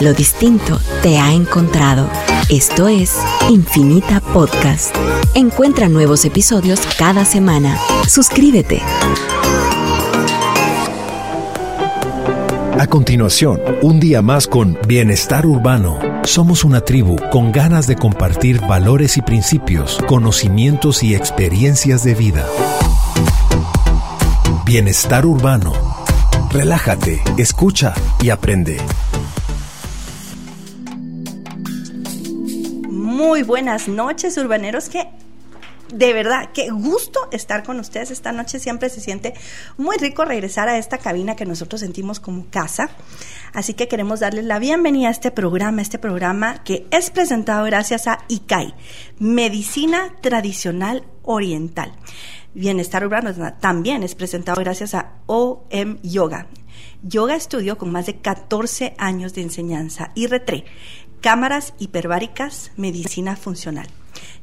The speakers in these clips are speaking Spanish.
Lo distinto te ha encontrado. Esto es Infinita Podcast. Encuentra nuevos episodios cada semana. Suscríbete. A continuación, un día más con Bienestar Urbano. Somos una tribu con ganas de compartir valores y principios, conocimientos y experiencias de vida. Bienestar Urbano. Relájate, escucha y aprende. Muy buenas noches, urbaneros. Que de verdad, qué gusto estar con ustedes esta noche. Siempre se siente muy rico regresar a esta cabina que nosotros sentimos como casa. Así que queremos darles la bienvenida a este programa, este programa que es presentado gracias a ICAI, Medicina Tradicional Oriental. Bienestar Urbano también es presentado gracias a OM Yoga. Yoga estudio con más de 14 años de enseñanza y retré, cámaras hiperbáricas, medicina funcional.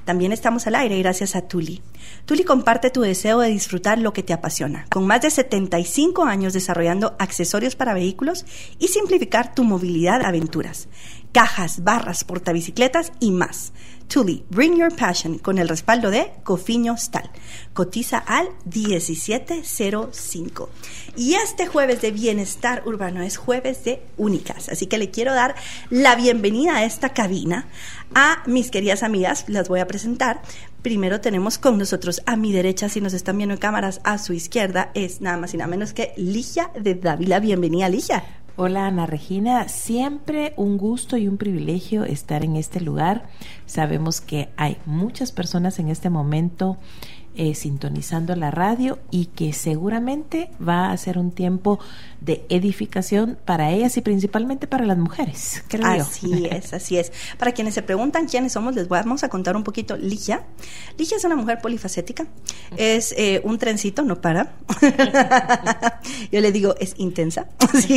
También estamos al aire gracias a Tuli. Tuli comparte tu deseo de disfrutar lo que te apasiona, con más de 75 años desarrollando accesorios para vehículos y simplificar tu movilidad aventuras. Cajas, barras, portabicicletas y más. Tuli, Bring Your Passion con el respaldo de Cofiño Stal. Cotiza al 1705. Y este jueves de Bienestar Urbano es jueves de únicas. Así que le quiero dar la bienvenida a esta cabina a mis queridas amigas. Las voy a presentar. Primero tenemos con nosotros a mi derecha, si nos están viendo en cámaras, a su izquierda es nada más y nada menos que Ligia de Dávila. Bienvenida, Ligia. Hola Ana Regina, siempre un gusto y un privilegio estar en este lugar. Sabemos que hay muchas personas en este momento eh, sintonizando la radio y que seguramente va a ser un tiempo de edificación para ellas y principalmente para las mujeres. así es, así es. Para quienes se preguntan quiénes somos, les vamos a contar un poquito. Ligia. Ligia es una mujer polifacética. Es eh, un trencito, no para. Yo le digo, es intensa.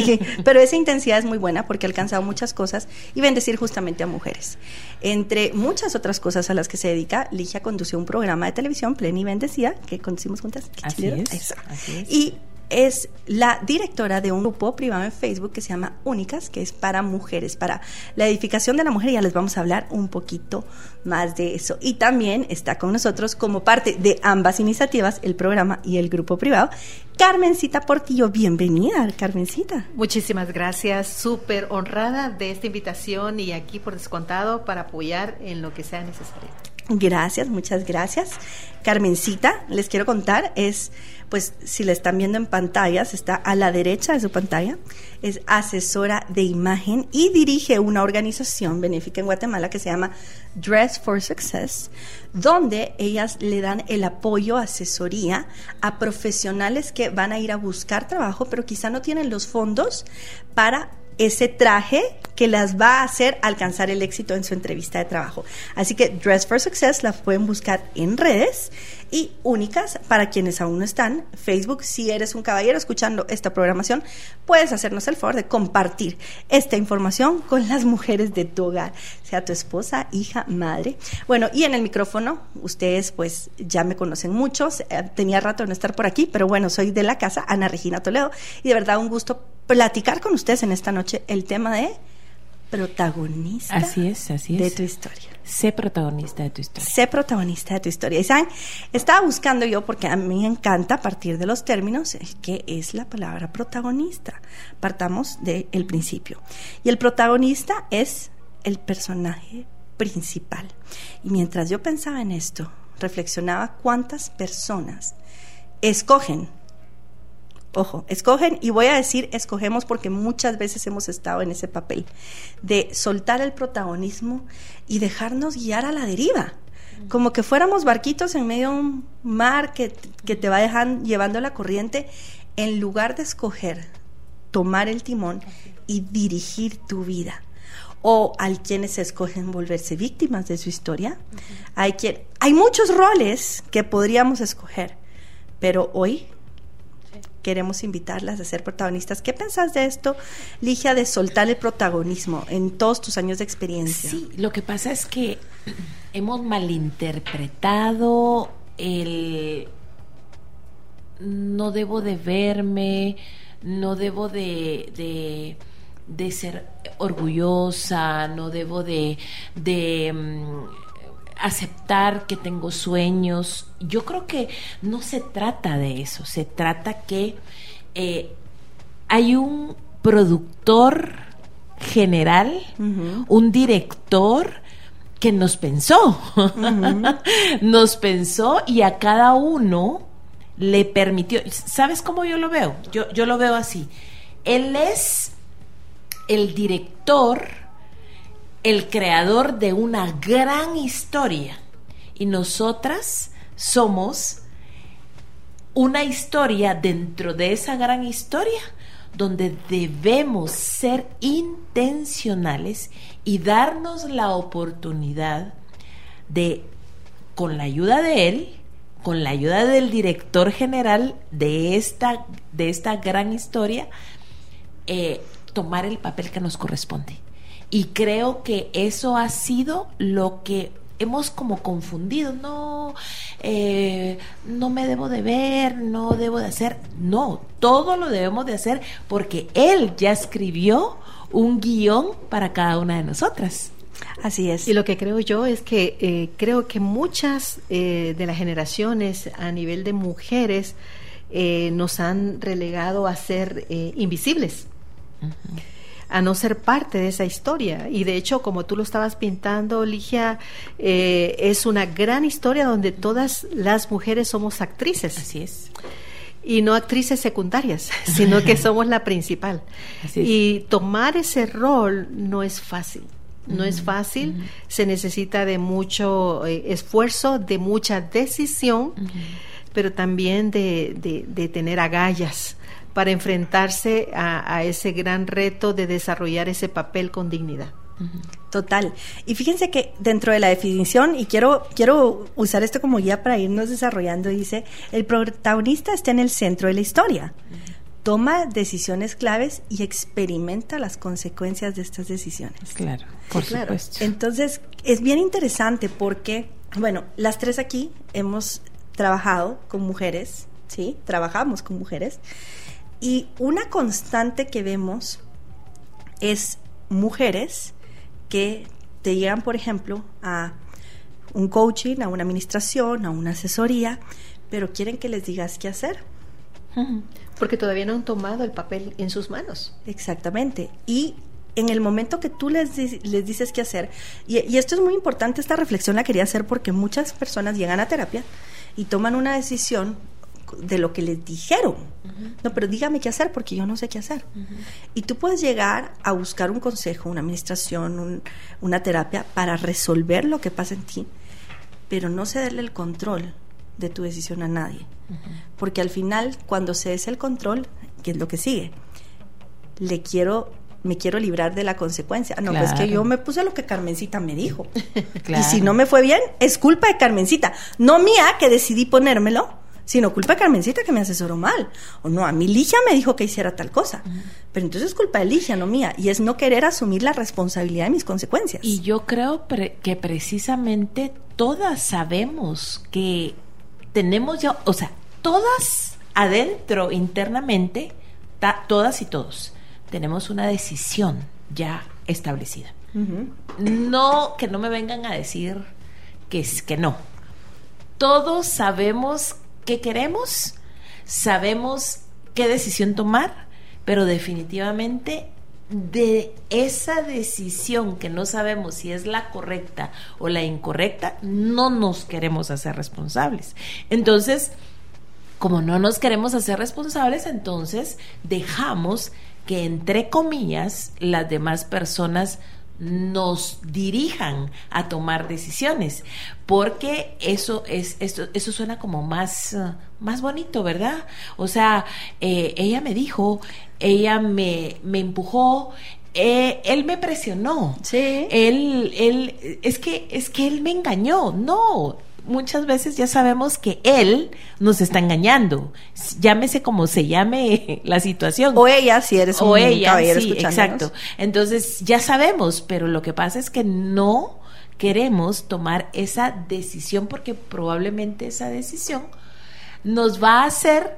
pero esa intensidad es muy buena porque ha alcanzado muchas cosas y bendecir justamente a mujeres. Entre muchas otras cosas a las que se dedica, Ligia condució un programa de televisión, Pleni Bendecida, que conducimos juntas. Así es, así es. Y es la directora de un grupo privado en Facebook que se llama Únicas, que es para mujeres, para la edificación de la mujer. Y ya les vamos a hablar un poquito más de eso. Y también está con nosotros como parte de ambas iniciativas, el programa y el grupo privado, Carmencita Portillo. Bienvenida, Carmencita. Muchísimas gracias. Súper honrada de esta invitación y aquí por descontado para apoyar en lo que sea necesario. Gracias, muchas gracias. Carmencita, les quiero contar, es, pues, si la están viendo en pantallas, está a la derecha de su pantalla, es asesora de imagen y dirige una organización benéfica en Guatemala que se llama Dress for Success, donde ellas le dan el apoyo, asesoría a profesionales que van a ir a buscar trabajo, pero quizá no tienen los fondos para ese traje que las va a hacer alcanzar el éxito en su entrevista de trabajo. Así que Dress for Success la pueden buscar en redes y únicas para quienes aún no están. Facebook, si eres un caballero escuchando esta programación, puedes hacernos el favor de compartir esta información con las mujeres de tu hogar, sea tu esposa, hija, madre. Bueno, y en el micrófono, ustedes pues ya me conocen muchos, eh, tenía rato de no estar por aquí, pero bueno, soy de la casa, Ana Regina Toledo, y de verdad un gusto platicar con ustedes en esta noche el tema de protagonista así es, así es. de tu historia. Sé protagonista de tu historia. Sé protagonista de tu historia. Y saben, estaba buscando yo, porque a mí me encanta a partir de los términos, que es la palabra protagonista. Partamos del principio. Y el protagonista es el personaje principal. Y mientras yo pensaba en esto, reflexionaba cuántas personas escogen Ojo, escogen y voy a decir escogemos porque muchas veces hemos estado en ese papel de soltar el protagonismo y dejarnos guiar a la deriva. Como que fuéramos barquitos en medio de un mar que, que te va dejando, llevando la corriente, en lugar de escoger tomar el timón y dirigir tu vida o hay quienes escogen volverse víctimas de su historia. Hay quien, hay muchos roles que podríamos escoger, pero hoy queremos invitarlas a ser protagonistas. ¿Qué pensás de esto, Ligia, de soltar el protagonismo en todos tus años de experiencia? Sí, lo que pasa es que hemos malinterpretado el no debo de verme, no debo de, de ser orgullosa, no debo de, de mm, aceptar que tengo sueños. Yo creo que no se trata de eso, se trata que eh, hay un productor general, un director que nos pensó, nos pensó y a cada uno le permitió, ¿sabes cómo yo lo veo? Yo, yo lo veo así. Él es el director, el creador de una gran historia y nosotras somos una historia dentro de esa gran historia donde debemos ser intencionales y darnos la oportunidad de, con la ayuda de él, con la ayuda del director general de esta, de esta gran historia, eh, tomar el papel que nos corresponde. Y creo que eso ha sido lo que hemos como confundido, no, eh, no me debo de ver, no debo de hacer, no, todo lo debemos de hacer porque Él ya escribió un guion para cada una de nosotras. Así es. Y lo que creo yo es que eh, creo que muchas eh, de las generaciones a nivel de mujeres nos han relegado a ser invisibles a no ser parte de esa historia. Y de hecho, como tú lo estabas pintando, Ligia, eh, es una gran historia donde todas las mujeres somos actrices. Así es. Y no actrices secundarias, sino que somos la principal. Y tomar ese rol no es fácil. No es fácil, se necesita de mucho eh, esfuerzo, de mucha decisión, pero también de, de, de tener agallas para enfrentarse a, ese gran reto de desarrollar ese papel con dignidad. Total. Y fíjense que dentro de la definición, y quiero, quiero usar esto como guía para irnos desarrollando, dice, el protagonista está en el centro de la historia. Toma decisiones claves y experimenta las consecuencias de estas decisiones. Claro, por supuesto. Entonces, es bien interesante porque, bueno, las tres aquí hemos trabajado con mujeres, ¿sí? Trabajamos con mujeres. Y una constante que vemos es mujeres que te llegan, por ejemplo, a un coaching, a una administración, a una asesoría, pero quieren que les digas qué hacer. Porque todavía no han tomado el papel en sus manos. Exactamente. Y en el momento que tú les, les dices qué hacer, y, y, esto es muy importante, esta reflexión la quería hacer porque muchas personas llegan a terapia y toman una decisión de lo que les dijeron. No, pero dígame qué hacer porque yo no sé qué hacer. Y tú puedes llegar a buscar un consejo, una administración, una terapia para resolver lo que pasa en ti, pero no cederle el control de tu decisión a nadie. Porque al final, cuando cedes el control, ¿qué es lo que sigue? Le quiero me quiero librar de la consecuencia. No, pues que yo me puse lo que Carmencita me dijo. Y si no me fue bien, es culpa de Carmencita, no mía que decidí ponérmelo sino culpa de Carmencita que me asesoró mal. O no, a mí Ligia me dijo que hiciera tal cosa. Pero entonces es culpa de Ligia, no mía. Y es no querer asumir la responsabilidad de mis consecuencias. Y yo creo que precisamente todas sabemos que tenemos ya, o sea, todas adentro, internamente, todas y todos, tenemos una decisión ya establecida. No, que no me vengan a decir que es que no. Todos sabemos qué queremos, sabemos qué decisión tomar, pero definitivamente de esa decisión que no sabemos si es la correcta o la incorrecta, no nos queremos hacer responsables. Entonces, como no nos queremos hacer responsables, entonces dejamos que, entre comillas, las demás personas nos dirijan a tomar decisiones, porque eso es esto eso suena como más uh, más bonito, ¿verdad? O sea, eh, ella me dijo, ella me, me empujó, eh, él me presionó, sí. él él es que es que él me engañó, no muchas veces ya sabemos que él nos está engañando. Llámese como se llame la situación. O ella, si eres un o ella, sí, exacto. Entonces ya sabemos, pero lo que pasa es que no queremos tomar esa decisión porque probablemente esa decisión nos va a hacer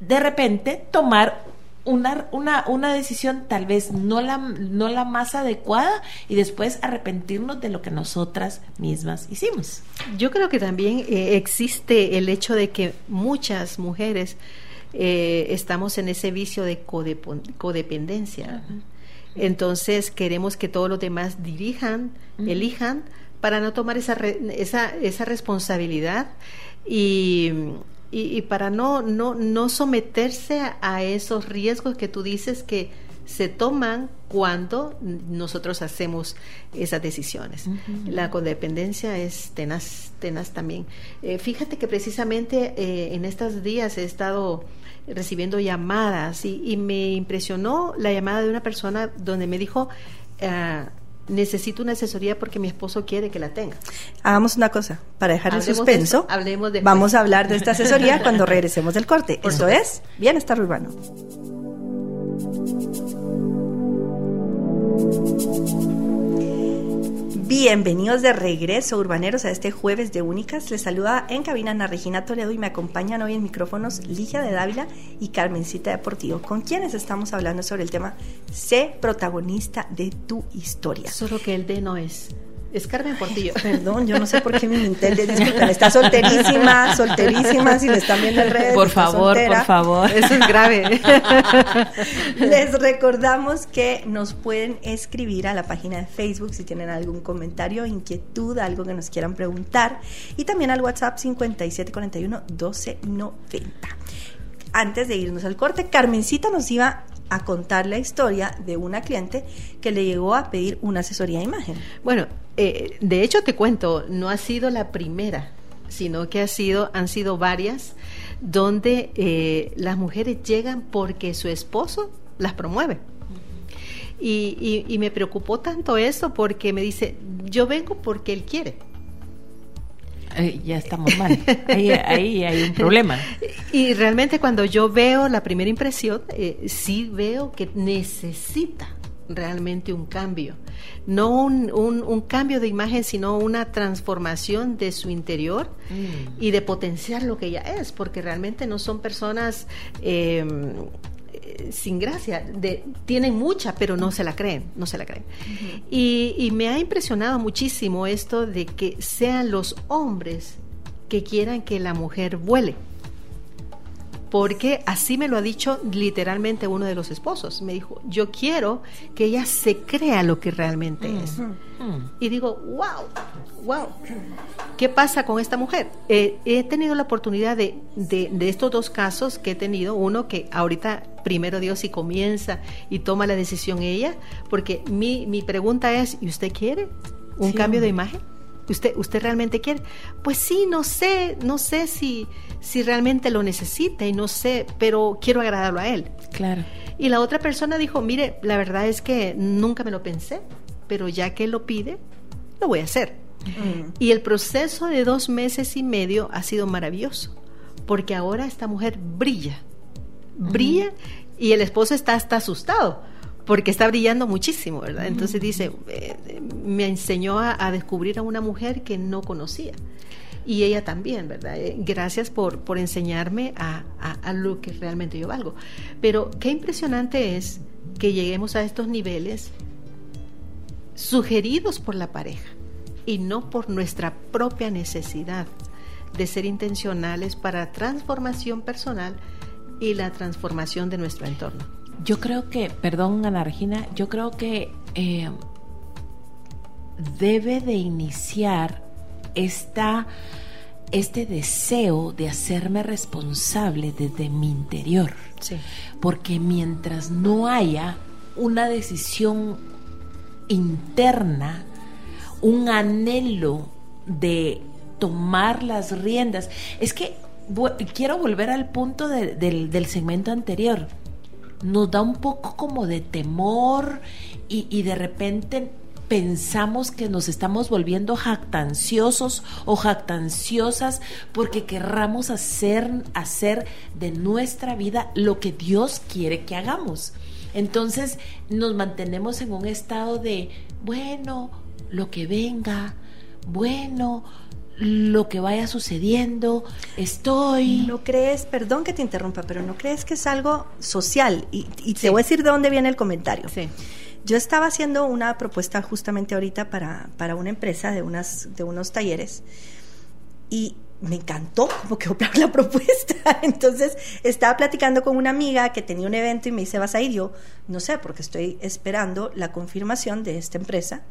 de repente tomar una, una, una decisión tal vez no la, no la más adecuada y después arrepentirnos de lo que nosotras mismas hicimos. Yo creo que también eh, existe el hecho de que muchas mujeres eh, estamos en ese vicio de codependencia. Entonces queremos que todos los demás dirijan, elijan, para no tomar esa, esa, esa responsabilidad y, y, para no, no, no someterse a, esos riesgos que tú dices que se toman cuando nosotros hacemos esas decisiones. La codependencia es tenaz, tenaz también. Eh, fíjate que precisamente eh, en estos días he estado recibiendo llamadas y, me impresionó la llamada de una persona donde me dijo, ah, necesito una asesoría porque mi esposo quiere que la tenga. Hagamos una cosa, para dejar el suspenso, hablemos de vamos a hablar de esta asesoría cuando regresemos del corte. Esto es Bienestar Urbano. Bienvenidos de regreso, urbaneros, a este jueves de Únicas. Les saluda en cabina Ana Regina Toledo y me acompañan hoy en micrófonos Ligia de Dávila y Carmencita Deportivo, con quienes estamos hablando sobre el tema Sé protagonista de tu historia. Solo que el D no es. Es Carmen Portillo. Perdón, yo no sé por qué mi Intel está solterísima, solterísima, si le están viendo en redes. Por favor, por favor. Eso es grave. Les recordamos que nos pueden escribir a la página de Facebook si tienen algún comentario, inquietud, algo que nos quieran preguntar. Y también al WhatsApp 5741 1290. Antes de irnos al corte, Carmencita nos iba a contar la historia de una cliente que le llegó a pedir una asesoría de imagen. Bueno, eh, de hecho te cuento, no ha sido la primera, sino que ha sido, han sido varias, donde eh, las mujeres llegan porque su esposo las promueve. Y, y, me preocupó tanto eso porque me dice, yo vengo porque él quiere. Ya estamos mal. Ahí, ahí, hay un problema. Y realmente cuando yo veo la primera impresión, eh, sí veo que necesita realmente un cambio. No un, un, cambio de imagen, sino una transformación de su interior mm. y de potenciar lo que ella es, porque realmente no son personas em, sin gracia, de, tienen mucha, pero no se la creen, no se la creen. y, y me ha impresionado muchísimo esto de que sean los hombres que quieran que la mujer vuele porque así me lo ha dicho literalmente uno de los esposos. Me dijo, yo quiero que ella se crea lo que realmente es. Y digo, wow, wow, ¿qué pasa con esta mujer? Eh, he tenido la oportunidad de, de, estos dos casos que he tenido, uno que ahorita primero Dios y comienza y toma la decisión ella, porque mi, mi pregunta es, ¿y usted quiere un cambio de imagen? ¿Usted, ¿Usted realmente quiere? Pues sí, no sé, no sé si, si realmente lo necesita y no sé, pero quiero agradarlo a él. Claro. Y la otra persona dijo, mire, la verdad es que nunca me lo pensé, pero ya que él lo pide, lo voy a hacer. Mm. Y el proceso de dos meses y medio ha sido maravilloso, porque ahora esta mujer brilla, brilla y el esposo está hasta asustado porque está brillando muchísimo, ¿verdad? Entonces dice, eh, me enseñó a, descubrir a una mujer que no conocía. Y ella también, ¿verdad? Eh, gracias por, por enseñarme a, a, lo que realmente yo valgo. Pero qué impresionante es que lleguemos a estos niveles sugeridos por la pareja y no por nuestra propia necesidad de ser intencionales para transformación personal y la transformación de nuestro entorno. Yo creo que, perdón Ana Regina, yo creo que eh, debe de iniciar esta, este deseo de hacerme responsable desde mi interior. Porque mientras no haya una decisión interna, un anhelo de tomar las riendas, es que quiero volver al punto del, del segmento anterior nos da un poco como de temor y, de repente pensamos que nos estamos volviendo jactanciosos o jactanciosas porque querramos hacer, hacer de nuestra vida lo que Dios quiere que hagamos. Entonces nos mantenemos en un estado de, bueno, lo que venga, bueno, lo que vaya sucediendo, estoy... ¿No crees, perdón que te interrumpa, pero no crees que es algo social? Y, te voy a decir de dónde viene el comentario. Sí. Yo estaba haciendo una propuesta justamente ahorita para, para una empresa de, unas, de unos talleres y me encantó como que la propuesta. Entonces estaba platicando con una amiga que tenía un evento y me dice, ¿vas a ir? Yo no sé, porque estoy esperando la confirmación de esta empresa.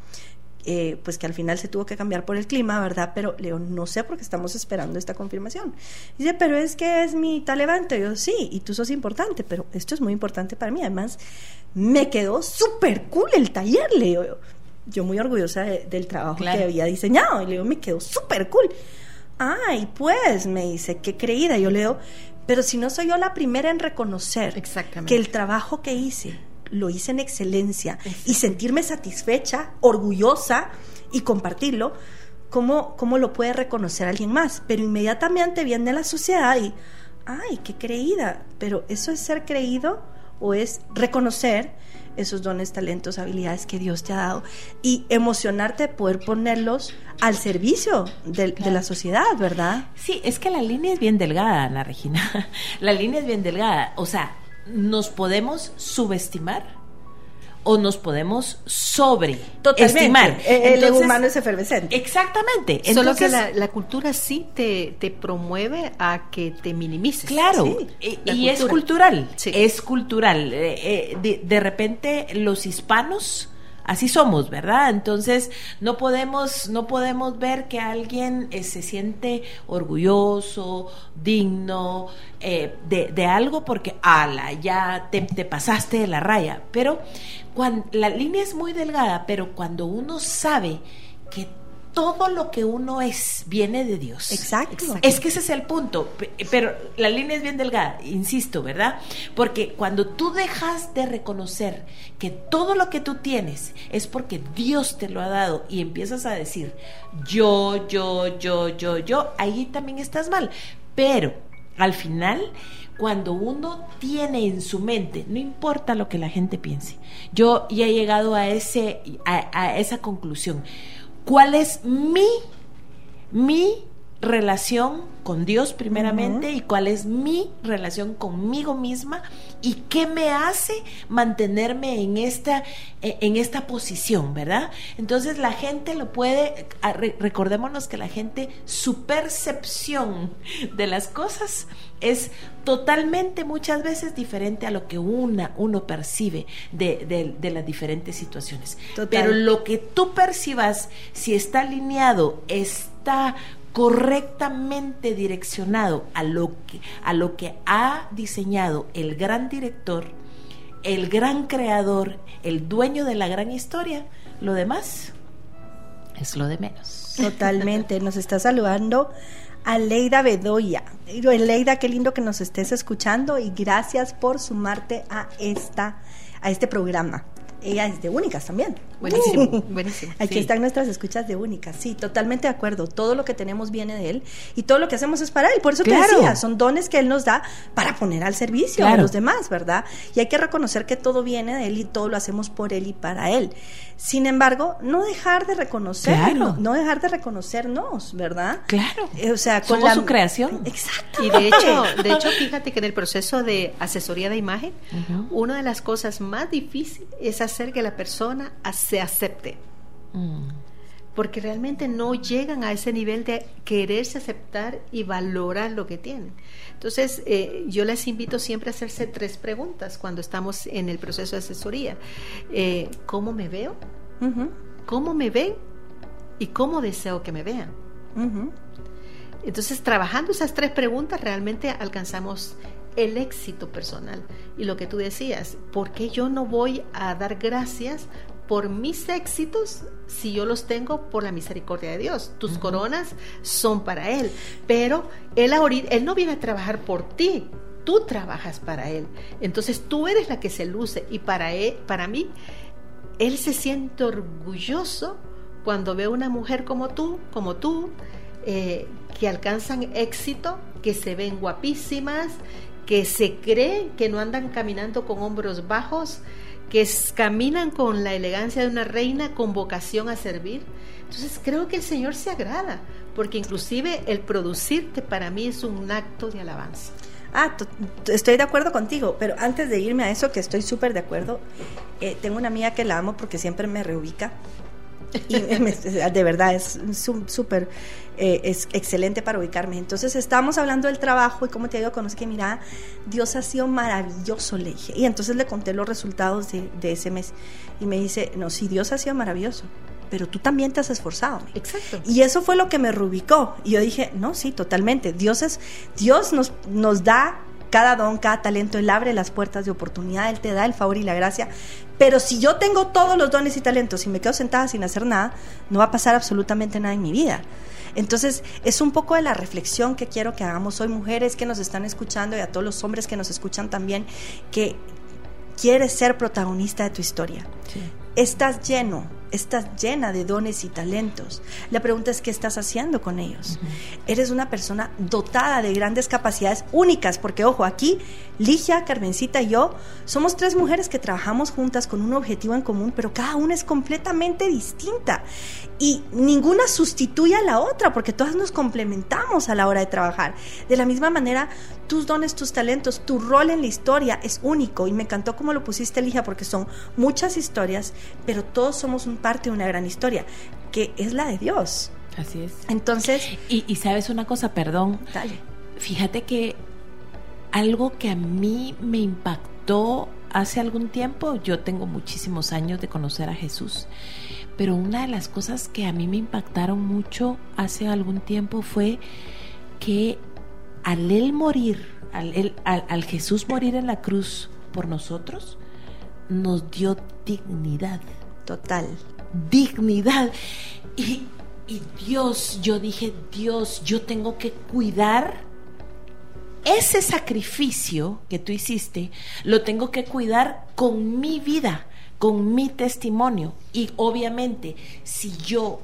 Eh, pues que al final se tuvo que cambiar por el clima, ¿verdad? Pero Leo, no sé por qué estamos esperando esta confirmación. Dice, pero es que es mi tal evento. yo, sí, y tú sos importante, pero esto es muy importante para mí. Además, me quedó súper cool el taller, Leo. Yo muy orgullosa del trabajo que había diseñado. Y Leo, me quedó súper cool. Ay, pues, me dice, qué creída. Yo leo, pero si no soy yo la primera en reconocer que el trabajo que hice lo hice en excelencia y sentirme satisfecha, orgullosa y compartirlo, ¿cómo, ¿cómo lo puede reconocer alguien más? Pero inmediatamente viene la sociedad y, ay, qué creída, pero ¿eso es ser creído o es reconocer esos dones, talentos, habilidades que Dios te ha dado y emocionarte de poder ponerlos al servicio de, de, la sociedad, ¿verdad? Sí, es que la línea es bien delgada, Ana Regina. La línea es bien delgada. O sea, nos podemos subestimar o nos podemos sobreestimar. El ego humano es efervescente. Exactamente. Solo que la, cultura sí te, te, promueve a que te minimices. Claro, y, es cultural. Es cultural. Eh, eh, de, de repente los hispanos así somos, ¿verdad? Entonces no podemos, no podemos ver que alguien eh, se siente orgulloso, digno eh, de, algo porque, ala, ya te, te, pasaste de la raya. Pero cuando, la línea es muy delgada, pero cuando uno sabe que todo lo que uno es viene de Dios. Exacto. Es que ese es el punto, pero la línea es bien delgada, insisto, ¿verdad? Porque cuando tú dejas de reconocer que todo lo que tú tienes es porque Dios te lo ha dado y empiezas a decir yo, yo, yo, yo, yo, ahí también estás mal. Pero al final cuando uno tiene en su mente, no importa lo que la gente piense, yo ya he llegado a, ese, a esa conclusión cuál es mi, mi relación con Dios primeramente y cuál es mi relación conmigo misma y qué me hace mantenerme en esta, e, en esta posición, ¿verdad? Entonces la gente lo puede, recordémonos que la gente, su percepción de las cosas es totalmente muchas veces diferente a lo que una, uno percibe de, de, las diferentes situaciones. Pero lo que tú percibas, si está alineado, está correctamente direccionado a lo que, a lo que ha diseñado el gran director, el gran creador, el dueño de la gran historia, lo demás es lo de menos. Totalmente, nos está saludando Aleida Bedoya. Aleida, qué lindo que nos estés escuchando y gracias por sumarte a esta a este programa ella es de Únicas también. Buenísimo, buenísimo. Aquí están nuestras escuchas de Únicas. Sí, totalmente de acuerdo. Todo lo que tenemos viene de Él y todo lo que hacemos es para Él. Por eso te decía, son dones que Él nos da para poner al servicio a los demás, ¿verdad? Y hay que reconocer que todo viene de Él y todo lo hacemos por Él y para Él. Sin embargo, no dejar de reconocerlo, no dejar de reconocernos, ¿verdad? Claro. Eh, o sea, con su creación. Exacto. Y de hecho, de hecho, fíjate que en el proceso de asesoría de imagen, una de las cosas más difíciles es hacer que la persona se acepte. Mm. Porque realmente no llegan a ese nivel de quererse aceptar y valorar lo que tienen. Entonces, eh, yo les invito siempre a hacerse tres preguntas cuando estamos en el proceso de asesoría. Eh, ¿Cómo me veo? ¿Cómo me ven? ¿Y cómo deseo que me vean? Entonces, trabajando esas tres preguntas, realmente alcanzamos el éxito personal. Y lo que tú decías, ¿por qué yo no voy a dar gracias por mis éxitos si yo los tengo por la misericordia de Dios? Tus coronas son para Él, pero él, él no viene a trabajar por ti, tú trabajas para Él. Entonces tú eres la que se luce y para, él, para mí, Él se siente orgulloso cuando ve una mujer como tú, como tú, eh, que alcanzan éxito, que se ven guapísimas, que se creen que no andan caminando con hombros bajos, que caminan con la elegancia de una reina, con vocación a servir. Entonces creo que el Señor se agrada, porque inclusive el producirte para mí es un acto de alabanza. Ah, estoy de acuerdo contigo, pero antes de irme a eso, que estoy súper de acuerdo, eh, tengo una amiga que la amo porque siempre me reubica. Y de verdad es súper eh, es excelente para ubicarme. Entonces estábamos hablando del trabajo y cómo te digo, conoce que mira, Dios ha sido maravilloso, le dije. Y entonces le conté los resultados de, de ese mes y me dice, no, sí, Dios ha sido maravilloso pero tú también te has esforzado. Exacto. Y eso fue lo que me rubicó. Y yo dije, no, sí, totalmente. Dios es, Dios nos, nos da cada don, cada talento, Él abre las puertas de oportunidad, Él te da el favor y la gracia. Pero si yo tengo todos los dones y talentos y me quedo sentada sin hacer nada, no va a pasar absolutamente nada en mi vida. Entonces, es un poco de la reflexión que quiero que hagamos hoy, mujeres que nos están escuchando y a todos los hombres que nos escuchan también, que quieres ser protagonista de tu historia. Estás lleno, estás llena de dones y talentos. La pregunta es qué estás haciendo con ellos. Eres una persona dotada de grandes capacidades únicas, porque ojo, aquí Ligia, Carmencita y yo somos tres mujeres que trabajamos juntas con un objetivo en común, pero cada una es completamente distinta y ninguna sustituye a la otra, porque todas nos complementamos a la hora de trabajar. De la misma manera, tus dones, tus talentos, tu rol en la historia es único y me encantó cómo lo pusiste, Ligia, porque son muchas historias, pero todos somos un parte de una gran historia, que es la de Dios. Así es. Entonces... Y, sabes una cosa, perdón. Dale. Fíjate que algo que a mí me impactó hace algún tiempo, yo tengo muchísimos años de conocer a Jesús, pero una de las cosas que a mí me impactaron mucho hace algún tiempo fue que al él morir, al, al Jesús morir en la cruz por nosotros, nos dio dignidad. Total. Dignidad. Y, Dios, yo dije, Dios, yo tengo que cuidar ese sacrificio que tú hiciste, lo tengo que cuidar con mi vida, con mi testimonio. Y obviamente, si yo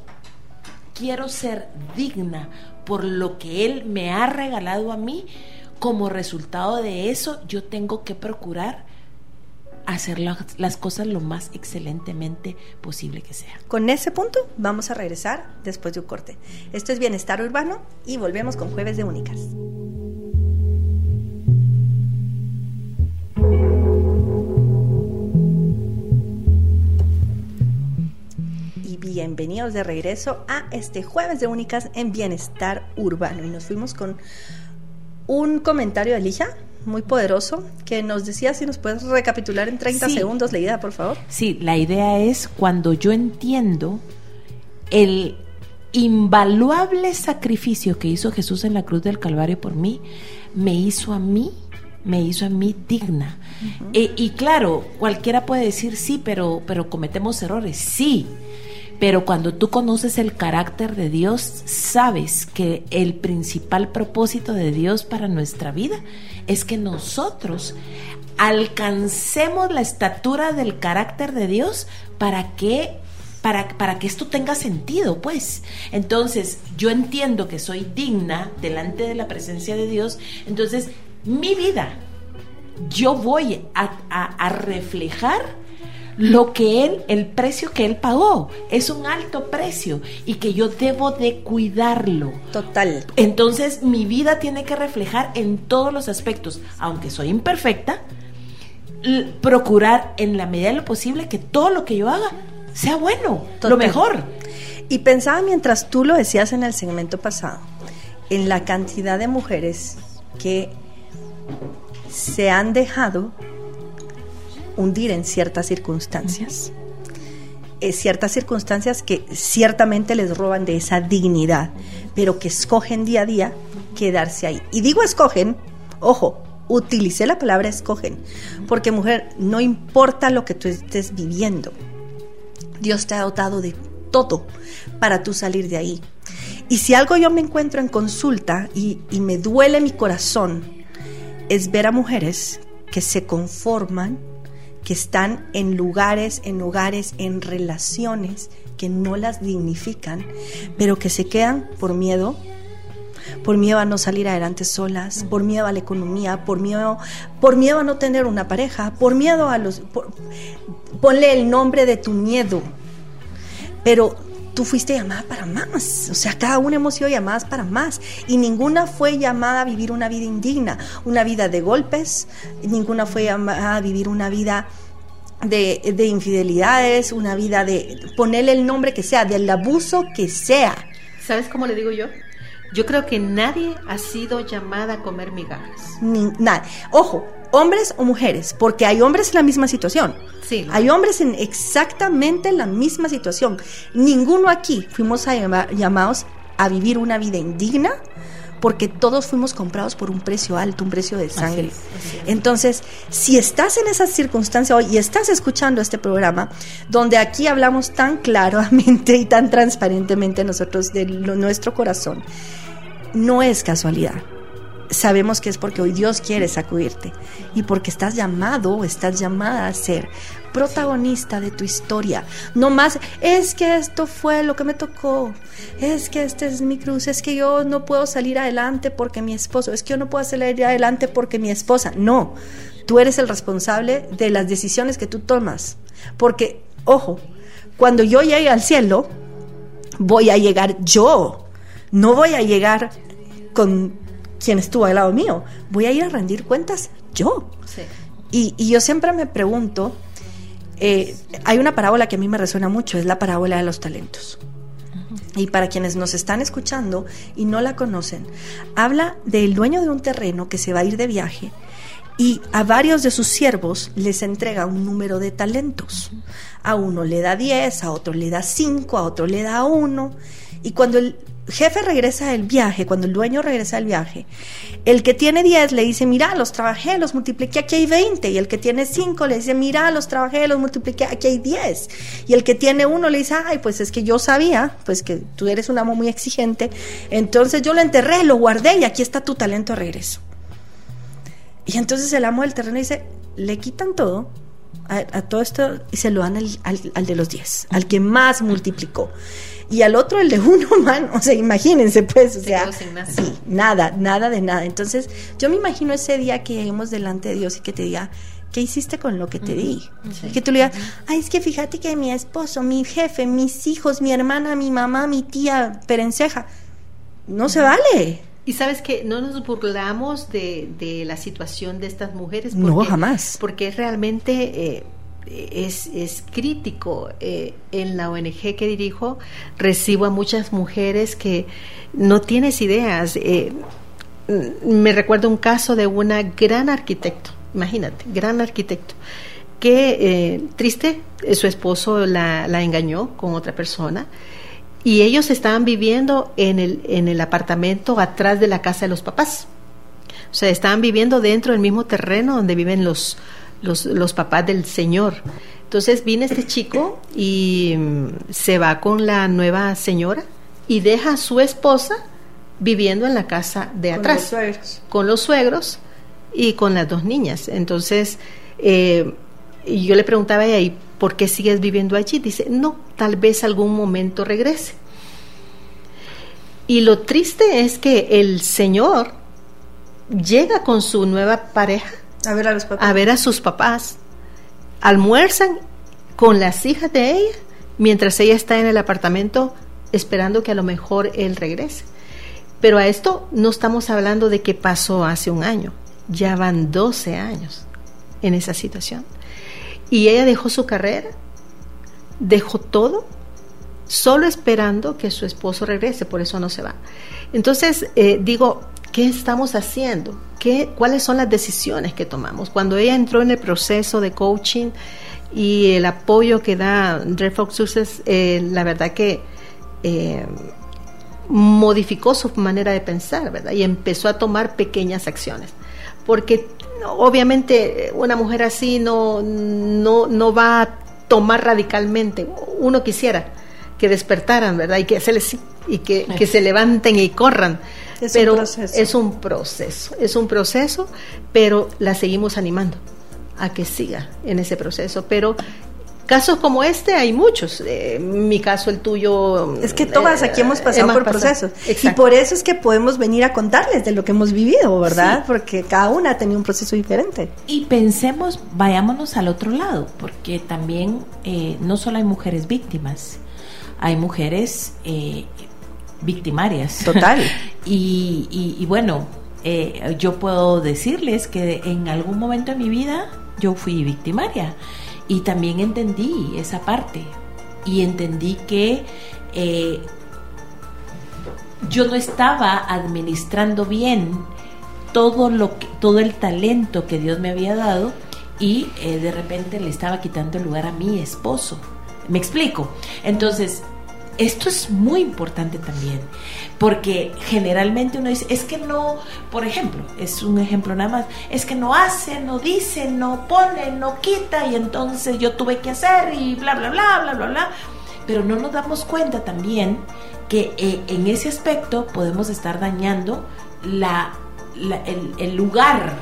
quiero ser digna por lo que Él me ha regalado a mí, como resultado de eso, yo tengo que procurar hacer las cosas lo más excelentemente posible que sea. Con ese punto vamos a regresar después de un corte. Esto es Bienestar Urbano y volvemos con Jueves de Únicas. Y bienvenidos de regreso a este Jueves de Únicas en Bienestar Urbano. Y nos fuimos con un comentario de Lija muy poderoso que nos decía si nos puedes recapitular en 30 segundos la idea, por favor. Sí, la idea es cuando yo entiendo el invaluable sacrificio que hizo Jesús en la cruz del Calvario por mí, me hizo a mí, me hizo a mí digna. Eh, y claro, cualquiera puede decir sí, pero, pero cometemos errores, sí. Pero cuando tú conoces el carácter de Dios, sabes que el principal propósito de Dios para nuestra vida es que nosotros alcancemos la estatura del carácter de Dios para que para, para, que esto tenga sentido, pues. Entonces, yo entiendo que soy digna delante de la presencia de Dios, entonces mi vida, yo voy a, a reflejar lo que él, el precio que él pagó, es un alto precio y que yo debo de cuidarlo. Total. Entonces mi vida tiene que reflejar en todos los aspectos, aunque soy imperfecta, procurar en la medida de lo posible que todo lo que yo haga sea bueno, lo mejor. Y pensaba mientras tú lo decías en el segmento pasado, en la cantidad de mujeres que se han dejado hundir en ciertas circunstancias. Eh, ciertas circunstancias que ciertamente les roban de esa dignidad, pero que escogen día a día quedarse ahí. Y digo escogen, ojo, utilicé la palabra escogen, porque mujer, no importa lo que tú estés viviendo, Dios te ha dotado de todo para tú salir de ahí. Y si algo yo me encuentro en consulta y, y me duele mi corazón, es ver a mujeres que se conforman que están en lugares, en hogares, en relaciones que no las dignifican, pero que se quedan por miedo, por miedo a no salir adelante solas, por miedo a la economía, por miedo, por miedo a no tener una pareja, por miedo a los... ponle el nombre de tu miedo, pero tú fuiste llamada para más. O sea, cada una hemos sido llamadas para más. Y ninguna fue llamada a vivir una vida indigna, una vida de golpes, ninguna fue llamada a vivir una vida de, de infidelidades, una vida de ponerle el nombre que sea, del abuso que sea. ¿Sabes cómo le digo yo? Yo creo que nadie ha sido llamada a comer migajas. Ni, nada. Ojo, hombres o mujeres, porque hay hombres en la misma situación. Sí, hay hombres en exactamente la misma situación. Ninguno aquí fuimos llamados a vivir una vida indigna porque todos fuimos comprados por un precio alto, un precio de sangre. Entonces, si estás en esa circunstancia hoy y estás escuchando este programa, donde aquí hablamos tan claramente y tan transparentemente nosotros de nuestro corazón, no es casualidad sabemos que es porque hoy Dios quiere sacudirte y porque estás llamado, estás llamada a ser protagonista de tu historia. No más, es que esto fue lo que me tocó, es que esta es mi cruz, es que yo no puedo salir adelante porque mi esposo, es que yo no puedo salir adelante porque mi esposa. No, tú eres el responsable de las decisiones que tú tomas. Porque, ojo, cuando yo llegue al cielo, voy a llegar yo. No voy a llegar con quien estuvo al lado mío. Voy a ir a rendir cuentas yo. Y, y, yo siempre me pregunto, eh, hay una parábola que a mí me resuena mucho, es la parábola de los talentos. Y para quienes nos están escuchando y no la conocen, habla del dueño de un terreno que se va a ir de viaje y a varios de sus siervos les entrega un número de talentos. A uno le da 10, a otro le da 5, a otro le da 1. Y cuando el jefe regresa del viaje, cuando el dueño regresa del viaje, el que tiene 10 le dice, mira, los trabajé, los multipliqué, aquí hay 20. Y el que tiene 5 le dice, mira, los trabajé, los multipliqué, aquí hay 10. Y el que tiene 1 le dice, ay, pues es que yo sabía, pues que tú eres un amo muy exigente. Entonces yo lo enterré, lo guardé y aquí está tu talento de regreso. Y entonces el amo del terreno dice, le quitan todo, a, todo esto y se lo dan al, al de los 10, al que más multiplicó y al otro el de uno, man, o sea, imagínense pues, o sea, nada. sí, nada, nada de nada. Entonces, yo me imagino ese día que lleguemos delante de Dios y que te diga, ¿qué hiciste con lo que te di? que tú le digas, ay, es que fíjate que mi esposo, mi jefe, mis hijos, mi hermana, mi mamá, mi tía, perenceja, no se vale. Y sabes que no nos burlamos de, de la situación de estas mujeres. Porque, no, jamás. Porque realmente... Eh, es, es crítico. Eh, en la ONG que dirijo recibo a muchas mujeres que no tienes ideas. Eh, me recuerdo un caso de una gran arquitecto, imagínate, gran arquitecto, que eh, triste, su esposo la, la, engañó con otra persona y ellos estaban viviendo en el, en el apartamento atrás de la casa de los papás. O sea, estaban viviendo dentro del mismo terreno donde viven los, los, los papás del señor. Entonces viene este chico y mm, se va con la nueva señora y deja a su esposa viviendo en la casa de atrás. Con los suegros. Con los suegros y con las dos niñas. Entonces, eh, yo le preguntaba a ella, ¿y por qué sigues viviendo allí? Dice, no, tal vez algún momento regrese. Y lo triste es que el señor llega con su nueva pareja a ver a papás. Sus papás. Almuerzan con las hijas de ella mientras ella está en el apartamento esperando que a lo mejor él regrese. Pero a esto no estamos hablando de que pasó hace un año. Ya van 12 años en esa situación. Y ella dejó su carrera, dejó todo, solo esperando que su esposo regrese, por eso no se va. Entonces, eh, digo, ¿qué estamos haciendo? ¿Qué, ¿Cuáles son las decisiones que tomamos? Cuando ella entró en el proceso de coaching y el apoyo que da Dreadful Success, eh, la verdad que eh, modificó su manera de pensar, ¿verdad? Y empezó a tomar pequeñas acciones. Porque obviamente una mujer así no, no, no va a tomar radicalmente. Uno quisiera que despertaran, ¿verdad? Y que se les, y que, que se levanten y corran pero es un proceso, es un proceso, pero la seguimos animando a que siga en ese proceso, pero casos como este hay muchos. Eh, mi caso, el tuyo. Es que todas aquí hemos pasado por procesos. Y por eso es que podemos venir a contarles de lo que hemos vivido, ¿verdad? Porque cada una ha tenido un proceso diferente. Y pensemos, vayámonos al otro lado, porque también eh, no solo hay mujeres víctimas, hay mujeres eh, victimarias. Total. y, y, bueno, eh, yo puedo decirles que en algún momento de mi vida yo fui victimaria y también entendí esa parte y entendí que eh, yo no estaba administrando bien todo lo que, todo el talento que Dios me había dado y eh, de repente le estaba quitando el lugar a mi esposo. ¿Me explico? Entonces, esto es muy importante también, porque generalmente uno dice, es que no, por ejemplo, es un ejemplo nada más, es que no hace, no dice, no pone, no quita, y entonces yo tuve que hacer y bla, bla, bla, bla, bla, bla. Pero no nos damos cuenta también que eh, en ese aspecto podemos estar dañando la, el, el lugar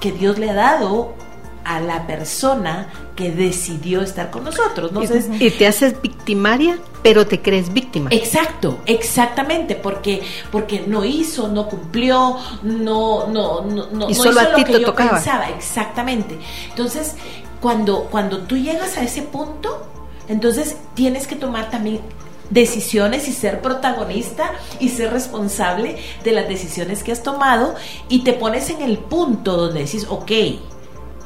que Dios le ha dado a la persona que decidió estar con nosotros. ¿no? y te haces victimaria pero te crees víctima. Exacto, exactamente, porque porque no hizo, no cumplió, no no no no, y solo a ti te tocaba. Pensaba. Exactamente. Entonces, cuando cuando tú llegas a ese punto, entonces tienes que tomar también decisiones y ser protagonista y ser responsable de las decisiones que has tomado y te pones en el punto donde dices, ok,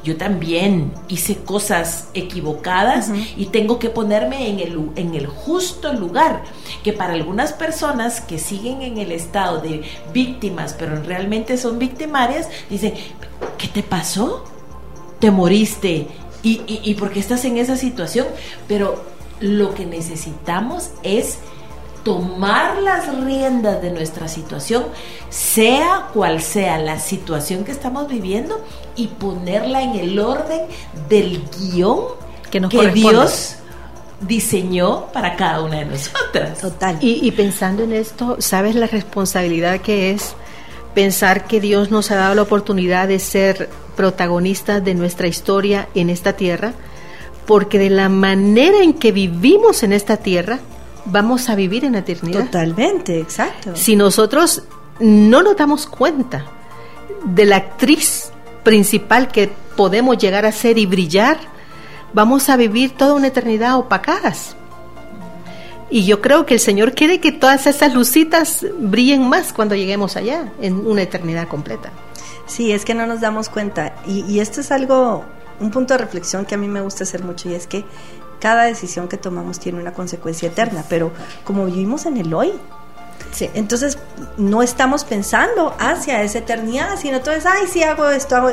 yo también hice cosas equivocadas y tengo que ponerme en el, en el justo lugar, que para algunas personas que siguen en el estado de víctimas, pero realmente son victimarias, dicen, ¿qué te pasó? ¿Te moriste? ¿Y, y, y por qué estás en esa situación? Pero lo que necesitamos es tomar las riendas de nuestra situación, sea cual sea la situación que estamos viviendo, y ponerla en el orden del guion que, Dios diseñó para cada una de nosotras. Total. Y, y pensando en esto, ¿sabes la responsabilidad que es pensar que Dios nos ha dado la oportunidad de ser protagonistas de nuestra historia en esta tierra? Porque de la manera en que vivimos en esta tierra, vamos a vivir en la eternidad. Totalmente, exacto. Si nosotros no nos damos cuenta de la actriz principal que podemos llegar a ser y brillar, vamos a vivir toda una eternidad opacadas. Y yo creo que el Señor quiere que todas esas lucitas brillen más cuando lleguemos allá, en una eternidad completa. Sí, es que no nos damos cuenta. Y, y esto es algo, un punto de reflexión que a mí me gusta hacer mucho, y es que cada decisión que tomamos tiene una consecuencia eterna, pero como vivimos en el hoy, entonces no estamos pensando hacia esa eternidad, sino entonces, ay, sí hago esto, hago...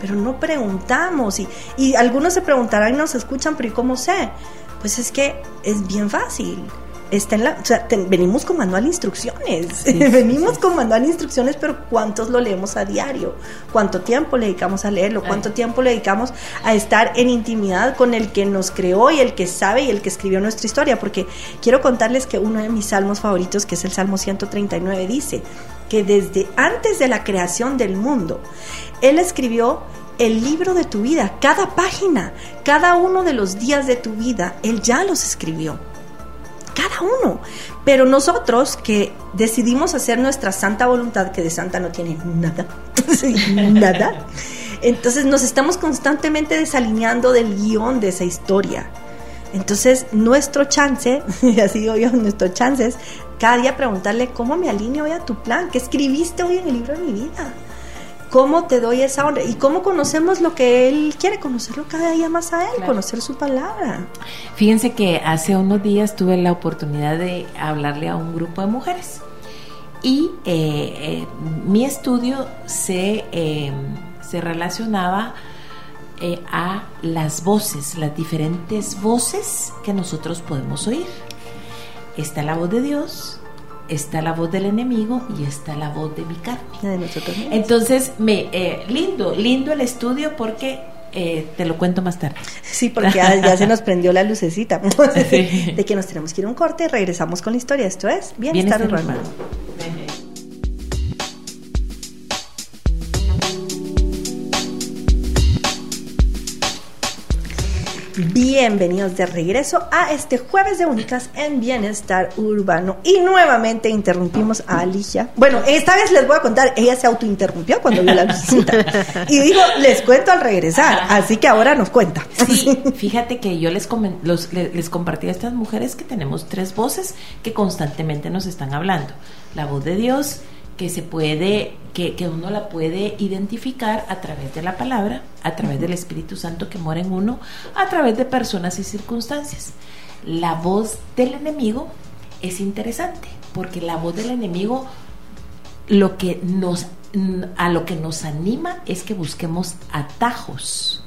pero no preguntamos. Y, y algunos se preguntarán y nos escuchan, pero ¿y cómo sé? Pues es que es bien fácil está en la, o sea, venimos con manual de instrucciones, venimos con manual de instrucciones, pero ¿cuántos lo leemos a diario? ¿Cuánto tiempo le dedicamos a leerlo? ¿Cuánto tiempo le dedicamos a estar en intimidad con el que nos creó y el que sabe y el que escribió nuestra historia? Porque quiero contarles que uno de mis salmos favoritos, que es el Salmo 139, dice que desde antes de la creación del mundo, Él escribió el libro de tu vida, cada página, cada uno de los días de tu vida, Él ya los escribió cada uno. Pero nosotros que decidimos hacer nuestra santa voluntad, que de santa no tiene nada, nada, entonces nos estamos constantemente desalineando del guion de esa historia. Entonces, nuestro chance, así digo yo, nuestro chance es cada día preguntarle cómo me alineo hoy a tu plan, qué escribiste hoy en el libro de mi vida cómo te doy esa honra y cómo conocemos lo que Él quiere, conocerlo cada día más a Él, conocer su palabra. Fíjense que hace unos días tuve la oportunidad de hablarle a un grupo de mujeres y eh, eh, mi estudio se, eh, se relacionaba a las voces, las diferentes voces que nosotros podemos oír. Está la voz de Dios, está la voz del enemigo y está la voz de mi carne. Entonces, me, eh, lindo, lindo el estudio porque eh, te lo cuento más tarde. Sí, porque ya, se nos prendió la lucecita de que nos tenemos que ir a un corte y regresamos con la historia. Esto es Bienestar, Bienestar Urbano. Bienvenidos de regreso a este jueves de únicas en bienestar urbano. Y nuevamente interrumpimos a Alicia. Bueno, esta vez les voy a contar, ella se autointerrumpió cuando vio la visita. y dijo, les cuento al regresar. Así que ahora nos cuenta. Sí, fíjate que yo les, les, les compartí a estas mujeres que tenemos tres voces que constantemente nos están hablando. La voz de Dios, que se puede, que, que, uno la puede identificar a través de la palabra, a través del Espíritu Santo que mora en uno, a través de personas y circunstancias. La voz del enemigo es interesante, porque la voz del enemigo lo que nos a lo que nos anima es que busquemos atajos.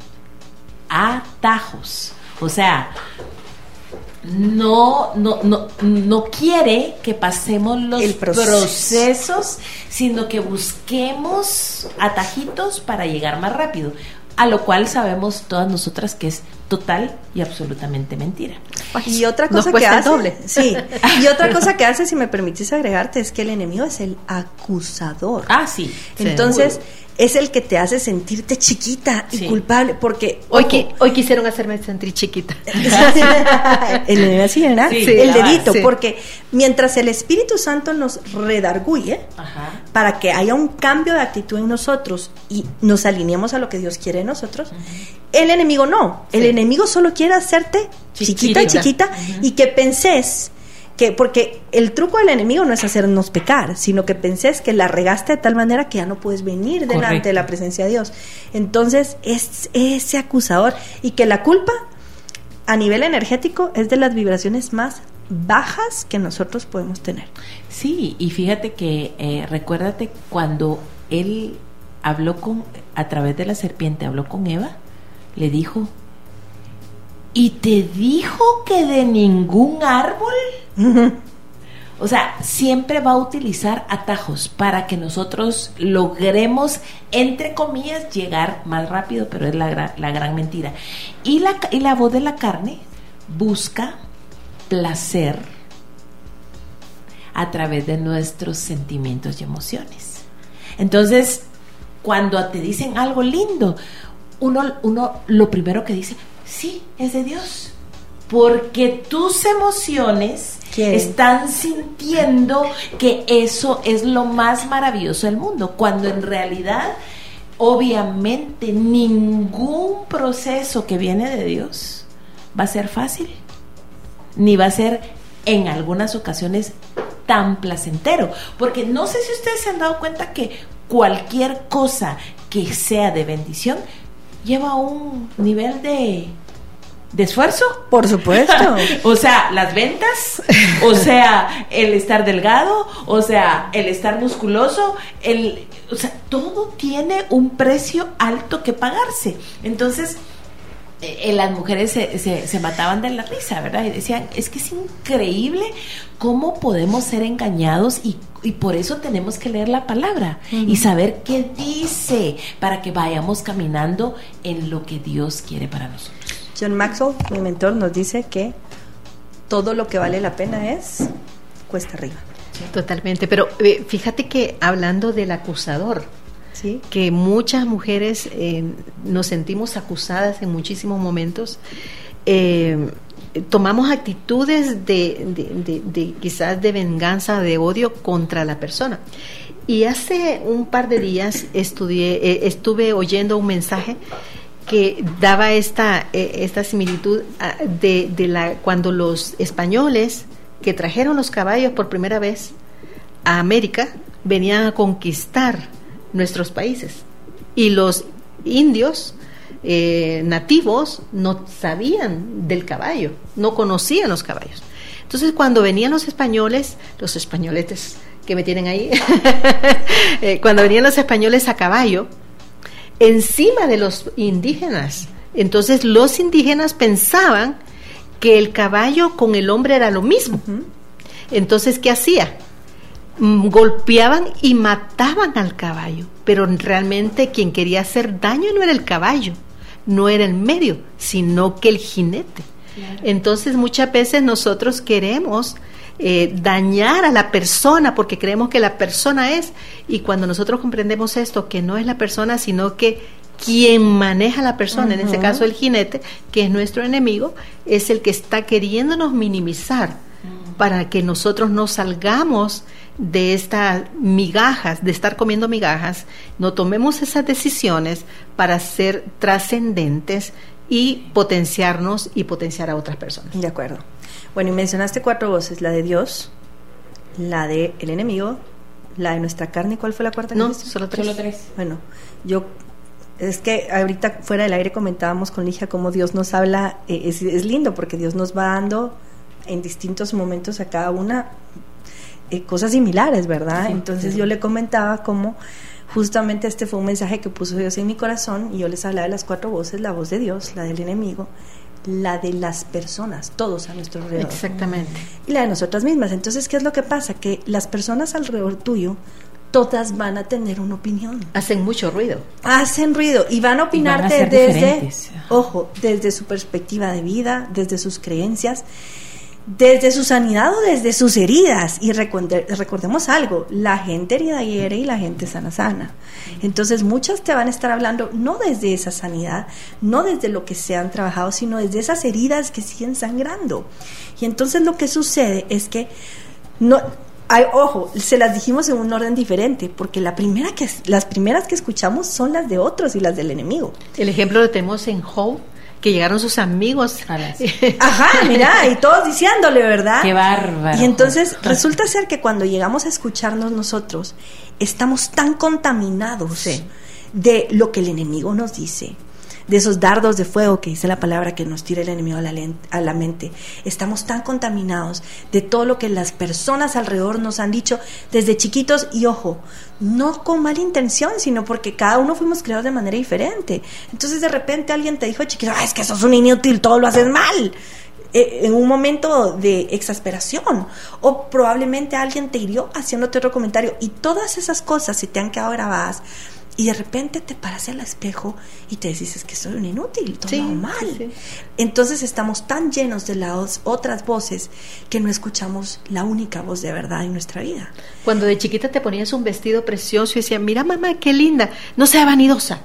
Atajos. O sea, no, no, no, no quiere que pasemos los procesos, sino que busquemos atajitos para llegar más rápido, a lo cual sabemos todas nosotras que es total y absolutamente mentira. Y otra cosa que hace, doble. sí, y otra cosa que hace, si me permites agregarte, es que el enemigo es el acusador. Ah, sí. Entonces, es el que te hace sentirte chiquita y culpable, porque... Hoy, hoy quisieron hacerme sentir chiquita. el, el dedito, porque mientras el Espíritu Santo nos redarguye, para que haya un cambio de actitud en nosotros y nos alineemos a lo que Dios quiere en nosotros, el enemigo no. El enemigo solo quiere hacerte chiquita, chiquita, chiquita y que pensés que porque el truco del enemigo no es hacernos pecar, sino que pensés que la regaste de tal manera que ya no puedes venir delante de la presencia de Dios. Entonces, es ese acusador y que la culpa a nivel energético es de las vibraciones más bajas que nosotros podemos tener. Sí, y fíjate que eh, recuérdate cuando él habló con a través de la serpiente habló con Eva, le dijo, ¿y te dijo que de ningún árbol? O sea, siempre va a utilizar atajos para que nosotros logremos, entre comillas, llegar más rápido, pero es la, la gran mentira. Y la, y la voz de la carne busca placer a través de nuestros sentimientos y emociones. Entonces, cuando te dicen algo lindo, uno, uno lo primero que dice, sí, es de Dios. Porque tus emociones están sintiendo que eso es lo más maravilloso del mundo, cuando en realidad, obviamente, ningún proceso que viene de Dios va a ser fácil, ni va a ser en algunas ocasiones tan placentero, porque no sé si ustedes se han dado cuenta que cualquier cosa que sea de bendición lleva un nivel de de esfuerzo. Por supuesto. o sea, las ventas, o sea, el estar delgado, o sea, el estar musculoso, el, o sea, todo tiene un precio alto que pagarse. Entonces, eh, las mujeres se, se, mataban de la risa, ¿verdad? Y decían, es que es increíble cómo podemos ser engañados y, y por eso tenemos que leer la palabra y saber qué dice para que vayamos caminando en lo que Dios quiere para nosotros. John Maxwell, mi mentor, nos dice que todo lo que vale la pena es cuesta arriba. Totalmente, pero eh, fíjate que hablando del acusador, ¿Sí? que muchas mujeres eh, nos sentimos acusadas en muchísimos momentos, eh, tomamos actitudes de, quizás de venganza, de odio contra la persona. Y hace un par de días estudié, estuve oyendo un mensaje que daba esta, eh, esta similitud ah, de, de, la, cuando los españoles que trajeron los caballos por primera vez a América venían a conquistar nuestros países y los indios eh, nativos no sabían del caballo, no conocían los caballos. Entonces cuando venían los españoles, los españoletes que me tienen ahí, eh, cuando venían los españoles a caballo, encima de los indígenas. Entonces los indígenas pensaban que el caballo con el hombre era lo mismo. Entonces, ¿qué hacía? Mm, golpeaban y mataban al caballo, pero realmente quien quería hacer daño no era el caballo, no era el medio, sino que el jinete. Entonces muchas veces nosotros queremos eh, dañar a la persona porque creemos que la persona es, y cuando nosotros comprendemos esto, que no es la persona, sino que quien maneja a la persona, en este caso el jinete, que es nuestro enemigo, es el que está queriéndonos minimizar para que nosotros no salgamos de estas migajas, de estar comiendo migajas, no tomemos esas decisiones para ser trascendentes y potenciarnos y potenciar a otras personas. De acuerdo. Bueno, y mencionaste cuatro voces, la de Dios, la de el enemigo, la de nuestra carne, ¿cuál fue la cuarta? No, solo tres. Solo tres. Bueno, yo es que ahorita fuera del aire comentábamos con Ligia cómo Dios nos habla, eh, es, es, lindo porque Dios nos va dando en distintos momentos a cada una eh, cosas similares, ¿verdad? Sí, Entonces sí. yo le comentaba cómo justamente este fue un mensaje que puso Dios en mi corazón y yo les hablaba de las cuatro voces, la voz de Dios, la del enemigo, la de las personas, todos a nuestro alrededor Exactamente. y la de nosotras mismas. Entonces, ¿qué es lo que pasa? Que las personas alrededor tuyo, todas van a tener una opinión. Hacen mucho ruido. Hacen ruido y van a opinar Y van a ser desde, diferentes. ojo, desde su perspectiva de vida, desde sus creencias, desde su sanidad o desde sus heridas. Y recordemos algo, la gente herida hiere y la gente sana sana. Entonces muchas te van a estar hablando no desde esa sanidad, no desde lo que se han trabajado, sino desde esas heridas que siguen sangrando. Y entonces lo que sucede es que no hay, ojo, se las dijimos en un orden diferente, porque la primera que, las primeras que escuchamos son las de otros y las del enemigo. El ejemplo lo tenemos en Hope, que llegaron sus amigos. A las- Ajá, mira, y todos diciéndole, ¿verdad? Qué bárbaro. Y entonces resulta ser que cuando llegamos a escucharnos nosotros, estamos tan contaminados Sí. de lo que el enemigo nos dice, de esos dardos de fuego que dice la palabra que nos tira el enemigo a la, a la mente. Estamos tan contaminados de todo lo que las personas alrededor nos han dicho desde chiquitos y ojo, no con mala intención, sino porque cada uno fuimos creados de manera diferente. Entonces de repente alguien te dijo chiquito, "Ah, es que sos un inútil, todo lo haces mal eh, en un momento de exasperación o probablemente alguien te hirió haciéndote otro comentario y todas esas cosas se te han quedado grabadas y de repente te paras al espejo y te dices "Es que soy un inútil, todo Sí, mal. sí. Entonces estamos tan llenos de las otras voces que no escuchamos la única voz de verdad en nuestra vida. Cuando de chiquita te ponías un vestido precioso y decían, mira mamá, qué linda, no sea vanidosa.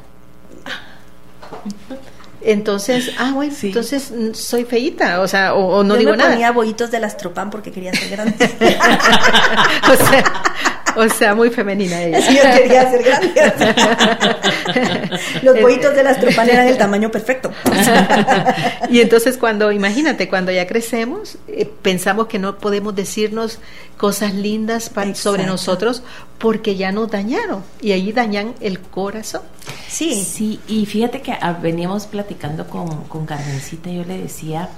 Entonces, ah, bueno, Sí. entonces mm, soy feíta, o sea, o, o no Yo digo me nada. ponía bollitos de las tropan porque quería ser grande. o, sea, o sea, muy femenina ella. Sí, yo quería ser grande. Los bollitos de las tropan eran el tamaño perfecto. y entonces cuando, imagínate, cuando ya crecemos, eh, pensamos que no podemos decirnos cosas lindas pa- sobre nosotros porque ya nos dañaron y ahí dañan el corazón. Sí. Sí, y fíjate que veníamos platicando con, con Carmencita, yo le decía,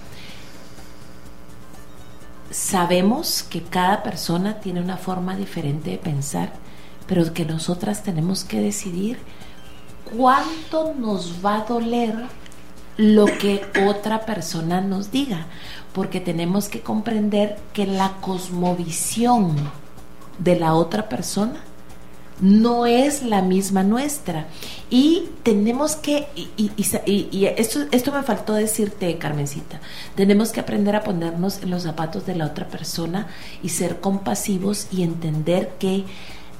sabemos que cada persona tiene una forma diferente de pensar, pero que nosotras tenemos que decidir cuánto nos va a doler lo que otra persona nos diga, porque tenemos que comprender que la cosmovisión de la otra persona no es la misma nuestra. Y tenemos que y, y- esto, esto me faltó decirte Carmencita. Tenemos que aprender a ponernos en los zapatos de la otra persona y ser compasivos y entender que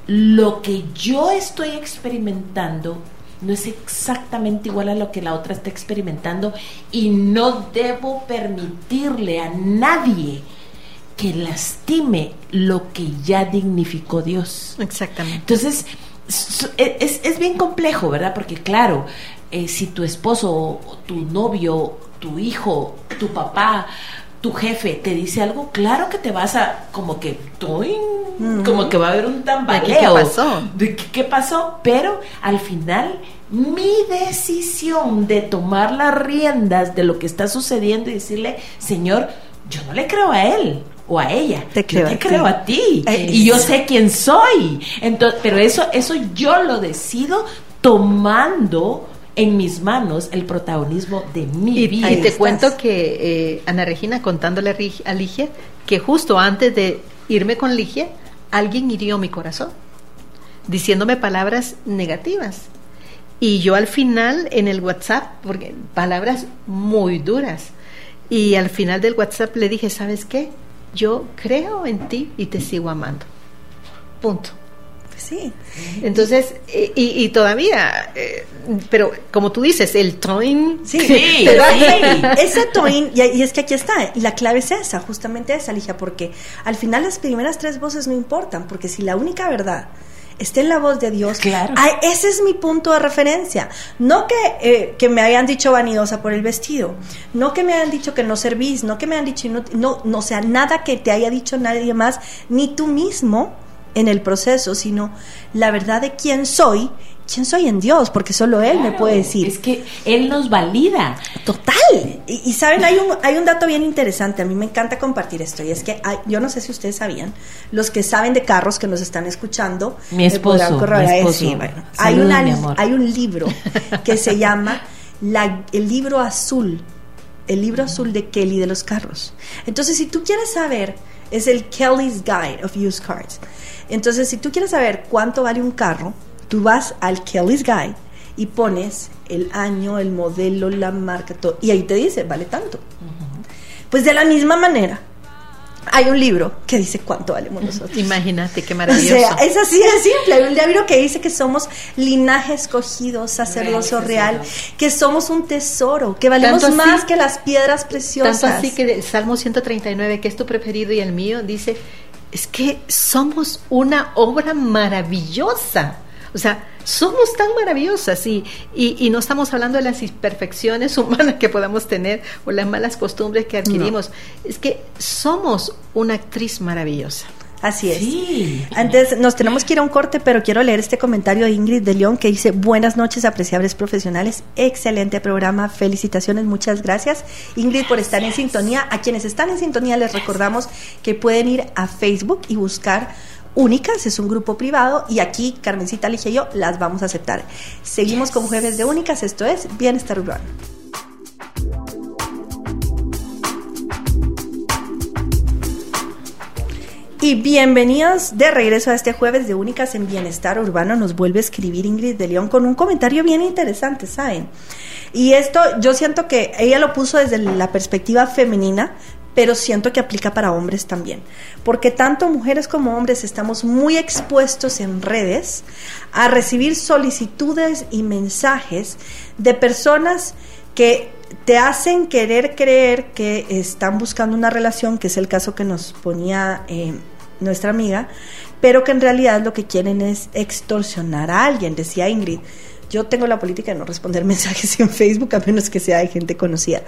lo que yo estoy experimentando no es exactamente igual a lo que la otra está experimentando y no debo permitirle a nadie que lastime lo que ya dignificó Dios. Exactamente. Entonces, s- es, es bien complejo, ¿verdad? Porque claro, eh, si tu esposo, tu novio, tu hijo, tu papá, tu jefe te dice algo, claro que te vas a como que como que va a haber un tambaleo. ¿De qué pasó? ¿De qué, qué pasó? Pero al final mi decisión de tomar las riendas de lo que está sucediendo y decirle, Señor, yo no le creo a él o a ella, Te yo creo te a ti. creo a ti Eh, y yo sé quién soy. Entonces, pero eso, eso yo lo decido tomando en mis manos el protagonismo de mi Y, vida. y te cuento que eh, Ana Regina contándole a Ligia que justo antes de irme con Ligia, alguien hirió mi corazón, diciéndome palabras negativas. Y yo al final en el WhatsApp, porque palabras muy duras, y al final del WhatsApp le dije, ¿sabes qué? Yo creo en ti y te sigo amando. Punto. Sí. Entonces, y, todavía, eh, pero como tú dices, el toin. Sí, sí, ese toin, y, y, es que aquí está, y la clave es esa, justamente esa, Ligia, porque al final las primeras tres voces no importan, porque si la única verdad está en la voz de Dios. Claro. ese es mi punto de referencia. No que, eh, que me hayan dicho vanidosa por el vestido, no que me hayan dicho que no servís, no que me hayan dicho, no, no, no sea nada que te haya dicho nadie más, ni tú mismo en el proceso, sino la verdad de quién soy quién soy en Dios, porque solo Él me puede decir. Es que Él nos valida. Total. Y, saben, hay un, hay un dato bien interesante, a mí me encanta compartir esto, y es que yo no sé si ustedes sabían, los que saben de carros que nos están escuchando, mi esposo, hay, una, hay un libro que se llama la, el libro azul, el libro azul de Kelly de los carros. Entonces, si tú quieres saber, es el Kelly's Guide of Used Cars. Entonces, si tú quieres saber cuánto vale un carro, Tú vas al Kelly's Guide y pones el año, el modelo, la marca, todo, y ahí te dice, vale tanto. Pues de la misma manera, hay un libro que dice cuánto valemos nosotros. Imagínate qué maravilloso. O sea, es así de simple. Hay un libro que dice que somos linaje escogido, sacerdocio real, que somos un tesoro, que valemos más que las piedras preciosas. Tanto así que el Salmo 139, que es tu preferido y el mío, dice, es que somos una obra maravillosa. O sea, somos tan maravillosas y, y, no estamos hablando de las imperfecciones humanas que podamos tener o las malas costumbres que adquirimos. Es que somos una actriz maravillosa. Así es. Antes nos tenemos que ir a un corte, pero quiero leer este comentario de Ingrid de León que dice, buenas noches, apreciables profesionales, excelente programa, felicitaciones, muchas gracias. Ingrid por estar en sintonía. A quienes están en sintonía les recordamos que pueden ir a Facebook y buscar Únicas, es un grupo privado y aquí Carmencita Ligia y yo las vamos a aceptar. Seguimos como jueves de Únicas, esto es Bienestar Urbano. Y bienvenidos de regreso a este jueves de Únicas en Bienestar Urbano. Nos vuelve a escribir Ingrid de León con un comentario bien interesante, ¿saben? Y esto yo siento que ella lo puso desde la perspectiva femenina, pero siento que aplica para hombres también, porque tanto mujeres como hombres estamos muy expuestos en redes a recibir solicitudes y mensajes de personas que te hacen querer creer que están buscando una relación, que es el caso que nos ponía eh, nuestra amiga, pero que en realidad lo que quieren es extorsionar a alguien, decía Ingrid. Yo tengo la política de no responder mensajes en Facebook a menos que sea de gente conocida.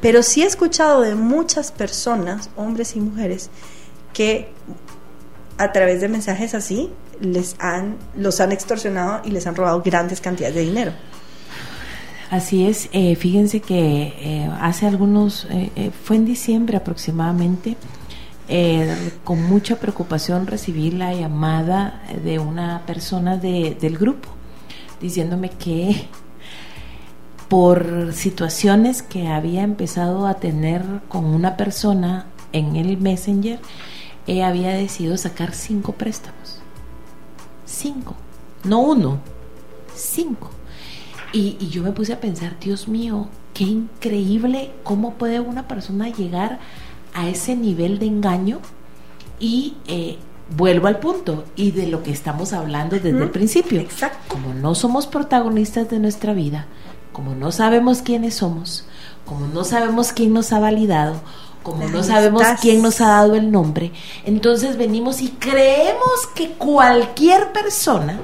Pero sí he escuchado de muchas personas, hombres y mujeres, que a través de mensajes así les han, los han extorsionado y les han robado grandes cantidades de dinero. Así es, eh, fíjense que eh, hace algunos, eh, fue en diciembre aproximadamente, con mucha preocupación recibí la llamada de una persona de, del grupo diciéndome que por situaciones que había empezado a tener con una persona en el Messenger, ella había decidido sacar cinco préstamos. Cinco. No uno, cinco. Y, yo me puse a pensar, Dios mío, qué increíble cómo puede una persona llegar a ese nivel de engaño y eh, vuelvo al punto y de lo que estamos hablando desde el principio. Exacto. Como no somos protagonistas de nuestra vida, como no sabemos quiénes somos, como no sabemos quién nos ha validado, como no sabemos quién nos ha dado el nombre, entonces venimos y creemos que cualquier persona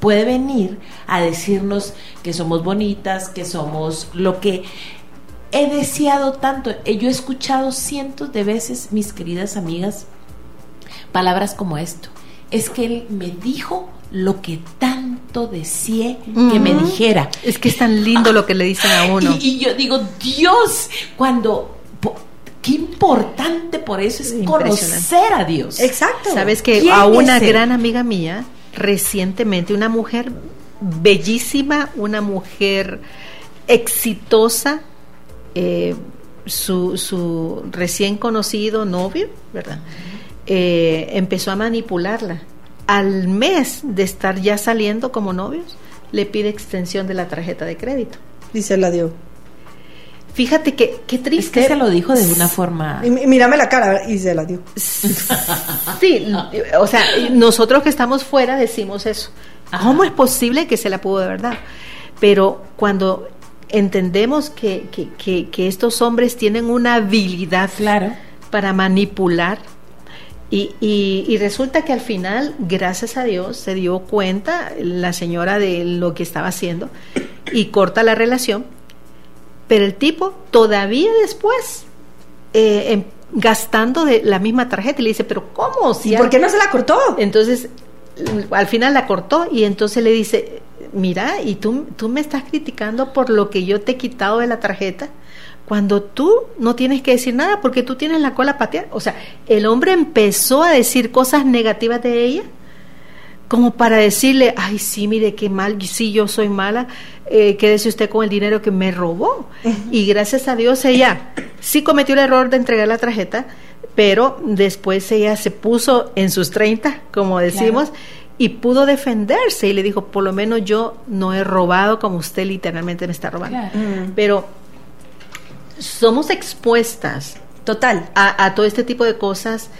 puede venir a decirnos que somos bonitas, que somos lo que he deseado tanto. Yo he escuchado cientos de veces, mis queridas amigas, palabras como esto. Es que él me dijo lo que tanto deseé que me dijera. Es que es tan lindo lo que le dicen a uno. Y, yo digo, Dios, cuando qué importante por eso es conocer a Dios. Exacto. Sabes que a una gran amiga mía, recientemente, una mujer bellísima, una mujer exitosa, eh, su, su, recién conocido novio, ¿verdad? Eh, empezó a manipularla. Al mes de estar ya saliendo como novios, le pide extensión de la tarjeta de crédito. Y se la dio. Fíjate que qué triste. Es que se lo dijo de una forma. mírame la cara y se la dio. Sí, o sea, nosotros que estamos fuera decimos eso. ¿Cómo es posible que se la pudo de verdad? Pero cuando entendemos que, que, que, estos hombres tienen una habilidad claro. para manipular, y, y, resulta que al final, gracias a Dios, se dio cuenta la señora de lo que estaba haciendo y corta la relación pero el tipo todavía después, eh, em, gastando de la misma tarjeta, y le dice, pero ¿cómo? Si ¿Y por qué no se la cortó? Entonces, al final la cortó y entonces le dice, mira, y tú, tú me estás criticando por lo que yo te he quitado de la tarjeta cuando tú no tienes que decir nada porque tú tienes la cola pateada. O sea, el hombre empezó a decir cosas negativas de ella como para decirle, ay, sí, mire qué mal, sí, yo soy mala, eh, quédese usted con el dinero que me robó. Y gracias a Dios ella sí cometió el error de entregar la tarjeta, pero después ella se puso en sus 30, como decimos, y pudo defenderse y le dijo, por lo menos yo no he robado como usted literalmente me está robando. Pero somos expuestas. Total. A, a todo este tipo de cosas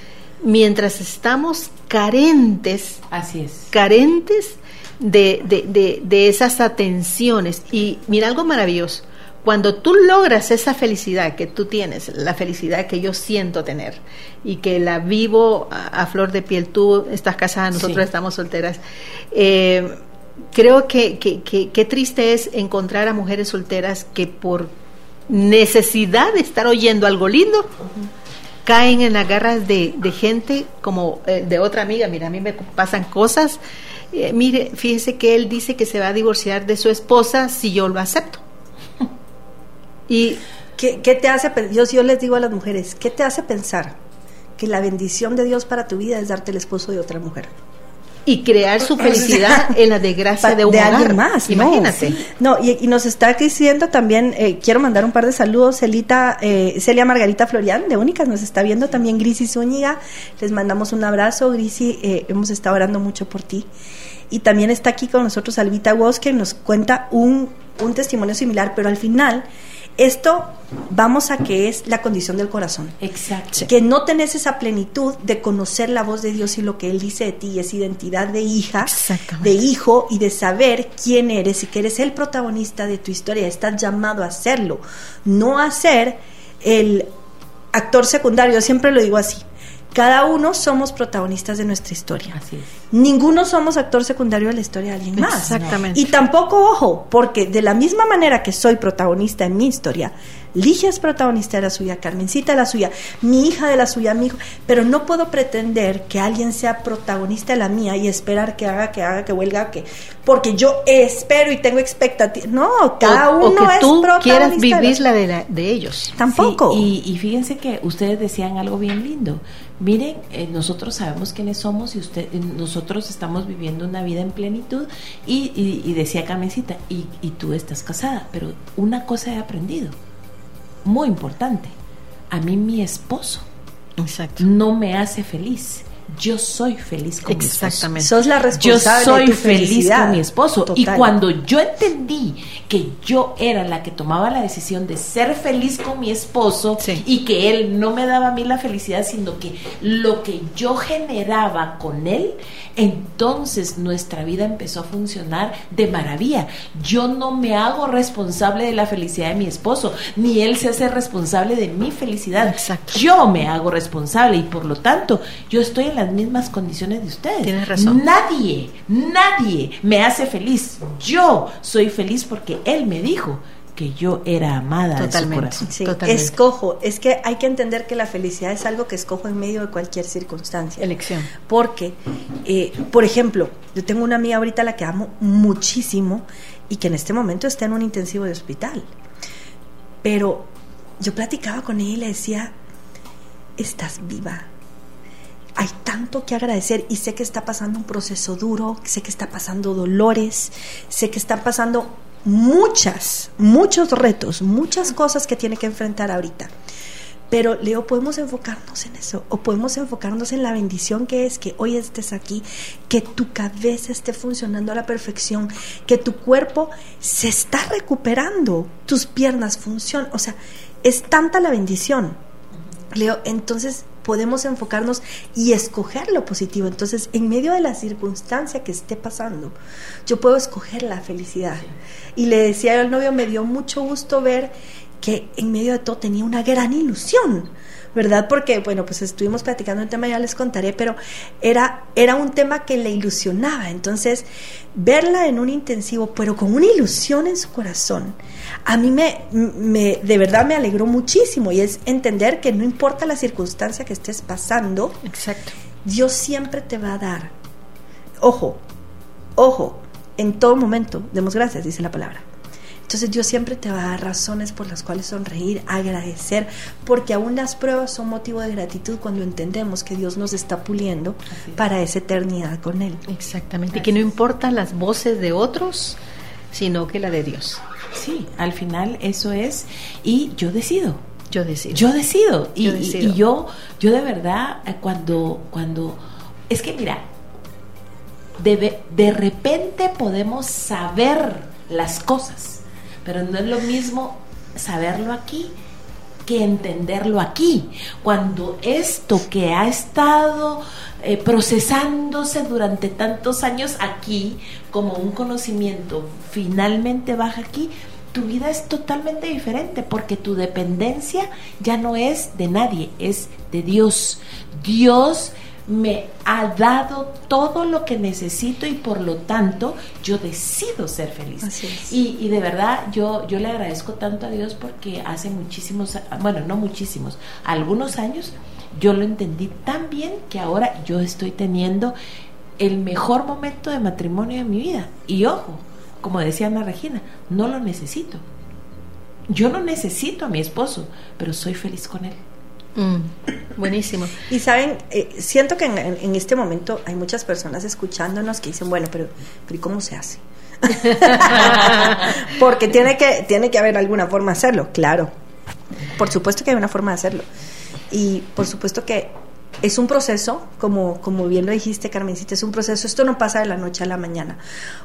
mientras estamos carentes, así es, carentes de, de, de, esas atenciones. Y mira algo maravilloso, cuando tú logras esa felicidad que tú tienes, la felicidad que yo siento tener y que la vivo a, flor de piel, tú estás casada, nosotros estamos solteras, eh, creo que, que, triste es encontrar a mujeres solteras que por necesidad de estar oyendo algo lindo, caen en las garras de, gente como eh, de otra amiga, mira, a mí me pasan cosas, eh, mire, fíjese que él dice que se va a divorciar de su esposa si yo lo acepto. y ¿Qué, ¿Qué, te hace, yo, yo les digo a las mujeres, ¿qué te hace pensar que la bendición de Dios para tu vida es darte el esposo de otra mujer? Y crear su felicidad en la desgracia de un de alguien más. Imagínate. No, y, nos está diciendo también, eh, quiero mandar un par de saludos, Celita, eh, Celia Margarita Florian de Únicas, nos está viendo también Grisi Zúñiga, les mandamos un abrazo, Grisi, eh, hemos estado orando mucho por ti. Y también está aquí con nosotros Albita Woz, que nos cuenta un, un testimonio similar, pero al final esto vamos a que es la condición del corazón. Exacto. Que no tenés esa plenitud de conocer la voz de Dios y lo que Él dice de ti, esa identidad de hija, de hijo y de saber quién eres y que eres el protagonista de tu historia. Estás llamado a hacerlo, no a ser el actor secundario. siempre lo digo así. Cada uno somos protagonistas de nuestra historia. Así es. Ninguno somos actor secundario de la historia de alguien más. Exactamente. Y tampoco, ojo, porque de la misma manera que soy protagonista en mi historia, Ligia es protagonista de la suya, Carmencita de la suya, mi hija de la suya, mi hijo, pero no puedo pretender que alguien sea protagonista de la mía y esperar que haga, que haga, que huelga, que porque yo espero y tengo expectativas. No, cada uno es tú quieras vivir la de, de ellos. Tampoco. y, y fíjense que ustedes decían algo bien lindo miren, eh, nosotros sabemos quiénes somos y usted, eh, nosotros estamos viviendo una vida en plenitud y, y, decía Carmencita, y, y tú estás casada, pero una cosa he aprendido, muy importante, a mí mi esposo no me hace feliz yo soy feliz con mi esposo. Sos la responsable Yo soy feliz con mi esposo. Y cuando yo entendí que yo era la que tomaba la decisión de ser feliz con mi esposo y que él no me daba a mí la felicidad, sino que lo que yo generaba con él, entonces nuestra vida empezó a funcionar de maravilla. Yo no me hago responsable de la felicidad de mi esposo, ni él se hace responsable de mi felicidad. Exacto. Yo me hago responsable y por lo tanto yo estoy en las mismas condiciones de ustedes. Tienes razón. Nadie, nadie me hace feliz. Yo soy feliz porque él me dijo que yo era amada Totalmente. Escojo, es que hay que entender que la felicidad es algo que escojo en medio de cualquier circunstancia. Elección. Porque, eh, por ejemplo, yo tengo una amiga ahorita a la que amo muchísimo y que en este momento está en un intensivo de hospital. Pero yo platicaba con ella y le decía, estás viva, hay tanto que agradecer y sé que está pasando un proceso duro, sé que está pasando dolores, sé que están pasando muchas, muchos retos, muchas cosas que tiene que enfrentar ahorita. Pero Leo, podemos enfocarnos en eso o podemos enfocarnos en la bendición que es que hoy estés aquí, que tu cabeza esté funcionando a la perfección, que tu cuerpo se está recuperando, tus piernas funcionan, o sea, es tanta la bendición. Leo, entonces podemos enfocarnos y escoger lo positivo. Entonces, en medio de la circunstancia que esté pasando, yo puedo escoger la felicidad. Y le decía al novio, me dio mucho gusto ver que en medio de todo tenía una gran ilusión. ¿verdad? Porque, bueno, pues estuvimos platicando un tema, ya les contaré, pero era, era un tema que le ilusionaba. Entonces, verla en un intensivo, pero con una ilusión en su corazón, a mí me, me, de verdad me alegró muchísimo y es entender que no importa la circunstancia que estés pasando, Exacto. Dios siempre te va a dar. Ojo, ojo, en todo momento, demos gracias, dice la palabra. Entonces Dios siempre te va a dar razones por las cuales sonreír, agradecer, porque aún las pruebas son motivo de gratitud cuando entendemos que Dios nos está puliendo para esa eternidad con Él. Exactamente. Y que no importan las voces de otros, sino que la de Dios. Sí, al final eso es y yo decido. Yo decido. Yo decido. Y Yo y- decido. y yo, yo de verdad, eh, cuando, cuando, es que mira, de, de repente podemos saber las cosas, pero no es lo mismo saberlo aquí que entenderlo aquí. Cuando esto que ha estado eh, procesándose durante tantos años aquí como un conocimiento finalmente baja aquí, tu vida es totalmente diferente porque tu dependencia ya no es de nadie, es de Dios. Dios me ha dado todo lo que necesito y por lo tanto yo decido ser feliz. Y, y de verdad yo, yo le agradezco tanto a Dios porque hace muchísimos, bueno, no muchísimos, algunos años yo lo entendí tan bien que ahora yo estoy teniendo el mejor momento de matrimonio de mi vida. Y ojo, como decía Ana Regina, no lo necesito. Yo no necesito a mi esposo, pero soy feliz con él. Mm, buenísimo. Y saben, eh, siento que en, en- este momento hay muchas personas escuchándonos que dicen, bueno, pero, pero ¿y cómo se hace? Porque tiene que, tiene que haber alguna forma de hacerlo, claro. Por supuesto que hay una forma de hacerlo. Y por supuesto que es un proceso, como, como bien lo dijiste, Carmencita, es un proceso. Esto no pasa de la noche a la mañana.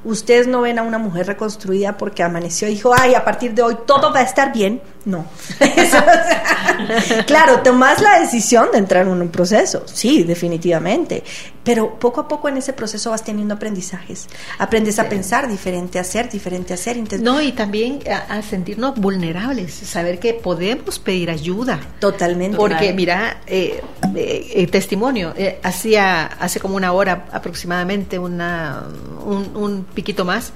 Ustedes no ven a una mujer reconstruida porque amaneció y dijo, ay, a partir de hoy todo va a estar bien. No. Claro, tomas la decisión de entrar en un proceso, sí, definitivamente. Pero poco a poco en ese proceso vas teniendo aprendizajes. Aprendes a pensar diferente, a ser diferente, a ser No, y también a, a sentirnos vulnerables, saber que podemos pedir ayuda. Totalmente. Porque mira, eh, eh, testimonio, eh, hacía hace como una hora aproximadamente, una, un, un piquito más,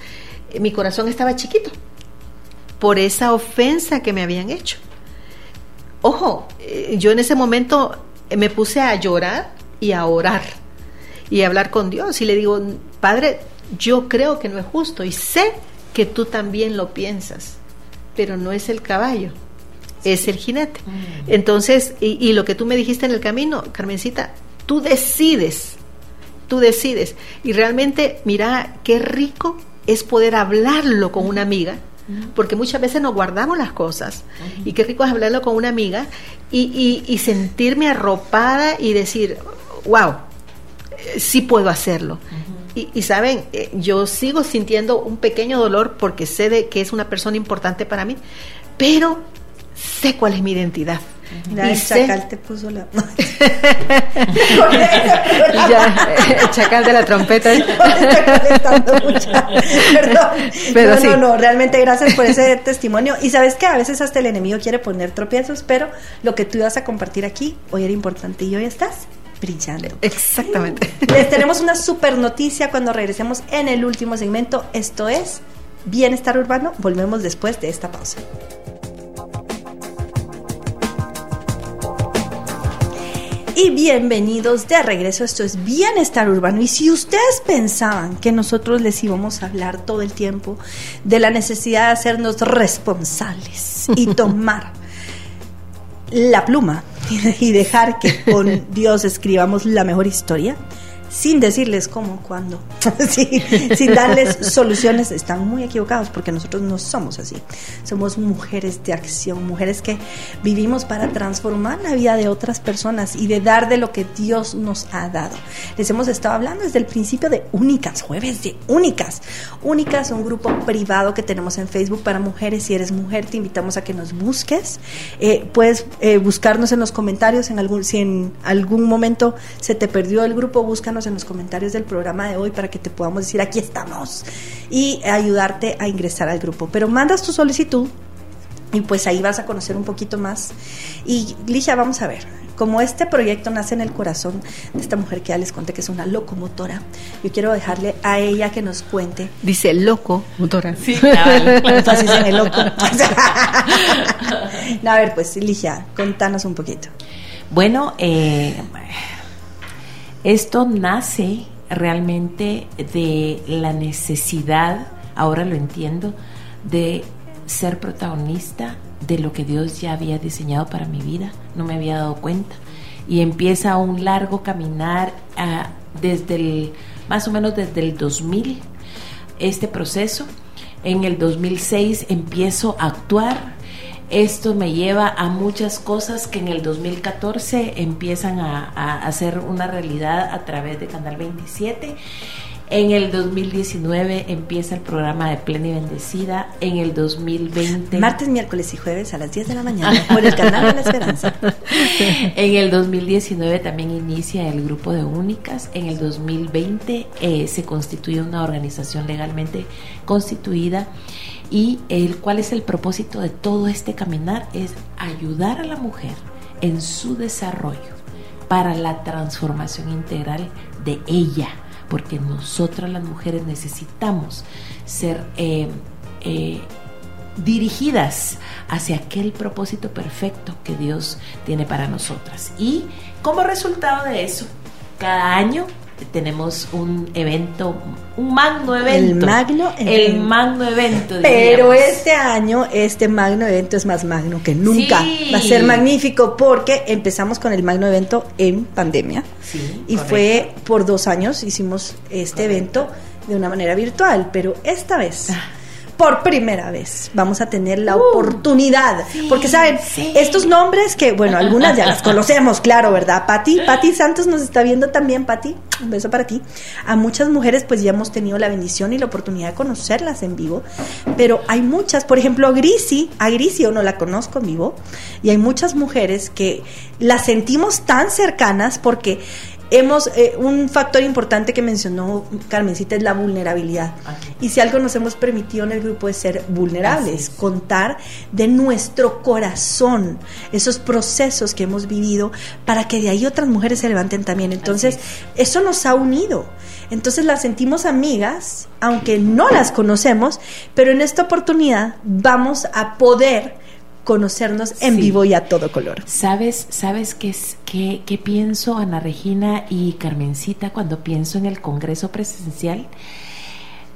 eh, mi corazón estaba chiquito por esa ofensa que me habían hecho. Ojo, eh, yo en ese momento me puse a llorar y a orar y hablar con Dios y le digo, Padre, yo creo que no es justo y sé que tú también lo piensas, pero no es el caballo, es el jinete. Entonces, y, y lo que tú me dijiste en el camino, Carmencita, tú decides, tú decides. Y realmente, mira, qué rico es poder hablarlo con una amiga, porque muchas veces nos guardamos las cosas. Y qué rico es hablarlo con una amiga y, y- y sentirme arropada y decir, wow, sí puedo hacerlo. Y, y saben, eh, yo sigo sintiendo un pequeño dolor porque sé de que es una persona importante para mí, pero sé cuál es mi identidad. Mira, Y el sé- chacal te puso la... ya, eh, el chacal de la trompeta. Perdón. Pero no, sí. no, no, realmente gracias por ese testimonio. Y sabes que a veces hasta el enemigo quiere poner tropiezos, pero lo que tú ibas a compartir aquí hoy era importante y hoy estás brillando. Exactamente. Les tenemos una super noticia cuando regresemos en el último segmento. Esto es Bienestar Urbano. Volvemos después de esta pausa. Y bienvenidos de regreso. Esto es Bienestar Urbano. Y si ustedes pensaban que nosotros les íbamos a hablar todo el tiempo de la necesidad de hacernos responsables y tomar la pluma y dejar que con Dios escribamos la mejor historia, sin decirles cómo, cuándo, sin darles soluciones, están muy equivocados porque nosotros no somos así. Somos mujeres de acción, mujeres que vivimos para transformar la vida de otras personas y de dar de lo que Dios nos ha dado. Les hemos estado hablando desde el principio de Únicas, jueves de Únicas. Únicas, un grupo privado que tenemos en Facebook para mujeres. Si eres mujer, te invitamos a que nos busques. Eh, puedes eh, buscarnos en los comentarios, en algún, si en algún momento se te perdió el grupo, búscanos en los comentarios del programa de hoy para que te podamos decir aquí estamos y ayudarte a ingresar al grupo. Pero mandas tu solicitud y pues ahí vas a conocer un poquito más. Y Ligia, vamos a ver, como este proyecto nace en el corazón de esta mujer que ya les conté que es una locomotora, yo quiero dejarle a ella que nos cuente. Dice locomotora. Sí, Entonces en el loco. no, a ver, pues Ligia, contanos un poquito. Bueno, eh, esto nace realmente de la necesidad, ahora lo entiendo, de ser protagonista de lo que Dios ya había diseñado para mi vida, no me había dado cuenta. Y empieza un largo caminar ah, desde el, más o menos desde el 2000, este proceso. En el 2006 empiezo a actuar. Esto me lleva a muchas cosas que en el 2014 empiezan a, a hacer una realidad a través de Canal 27 en el 2019 empieza el programa de Plena y Bendecida. En el 2020. Martes, miércoles y jueves a las 10 de la mañana por el canal de la Esperanza. en el 2019 también inicia el grupo de Únicas. En el 2020 eh, se constituye una organización legalmente constituida. Y el, cuál es el propósito de todo este caminar es ayudar a la mujer en su desarrollo para la transformación integral de ella porque nosotras las mujeres necesitamos ser eh, eh, dirigidas hacia aquel propósito perfecto que Dios tiene para nosotras. Y como resultado de eso, cada año tenemos un evento, un magno evento. El magno El magno evento. Pero este año, este magno evento es más magno que nunca. Va a ser magnífico porque empezamos con el magno evento en pandemia. y fue por dos años, hicimos este evento de una manera virtual, pero esta vez... Ah por primera vez vamos a tener la uh, oportunidad. porque, ¿saben? Estos nombres que, bueno, algunas ya las conocemos, claro, ¿verdad? Pati, Pati Santos nos está viendo también, Pati, un beso para ti. A muchas mujeres, pues ya hemos tenido la bendición y la oportunidad de conocerlas en vivo, pero hay muchas, por ejemplo, a Grisi, a Grisi yo no la conozco en vivo, y hay muchas mujeres que las sentimos tan cercanas porque hemos, eh, un factor importante que mencionó Carmencita es la vulnerabilidad. Y si algo nos hemos permitido en el grupo es ser vulnerables, contar de nuestro corazón esos procesos que hemos vivido para que de ahí otras mujeres se levanten también. Entonces, eso nos ha unido. Entonces las sentimos amigas, aunque no las conocemos, pero en esta oportunidad vamos a poder conocernos en vivo y a todo color. ¿Sabes, sabes qué, qué, qué pienso, Ana Regina y Carmencita, cuando pienso en el Congreso Presencial?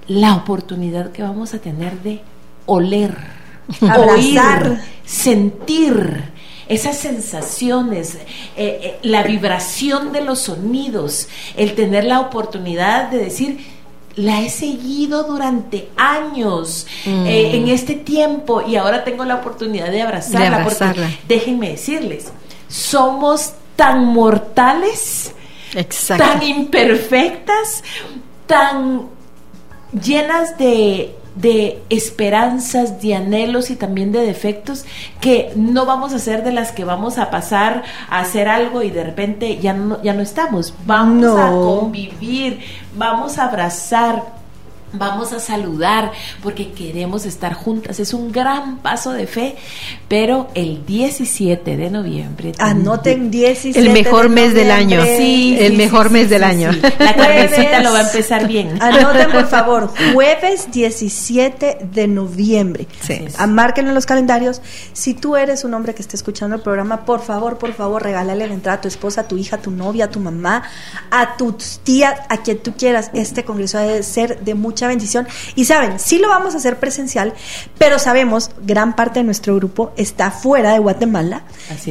La oportunidad que vamos a tener de oler, abrazar, sentir esas sensaciones, eh, eh, la vibración de los sonidos, el tener la oportunidad de decir, la he seguido durante años mm. eh, en este tiempo y ahora tengo la oportunidad de abrazarla, porque déjenme decirles, somos tan mortales, tan imperfectas, tan llenas de de esperanzas, de anhelos y también de defectos que no vamos a ser de las que vamos a pasar a hacer algo y de repente ya no, ya no estamos. Vamos a convivir, vamos a abrazar, vamos a saludar porque queremos estar juntas. Es un gran paso de fe, pero el 17 de noviembre. Anoten 17. El mejor mes del año. Sí, el mejor mes del año. La cabecita lo va a empezar bien. Anoten, por favor, jueves 17 de noviembre. Sí. Márquenlo en los calendarios. Si tú eres un hombre que está escuchando el programa, por favor, por favor, regálale la entrada a tu esposa, a tu hija, a tu novia, a tu mamá, a tus tías, a quien tú quieras. Este congreso debe ser de mucho mucha bendición. Y saben, sí lo vamos a hacer presencial, pero sabemos, gran parte de nuestro grupo está fuera de Guatemala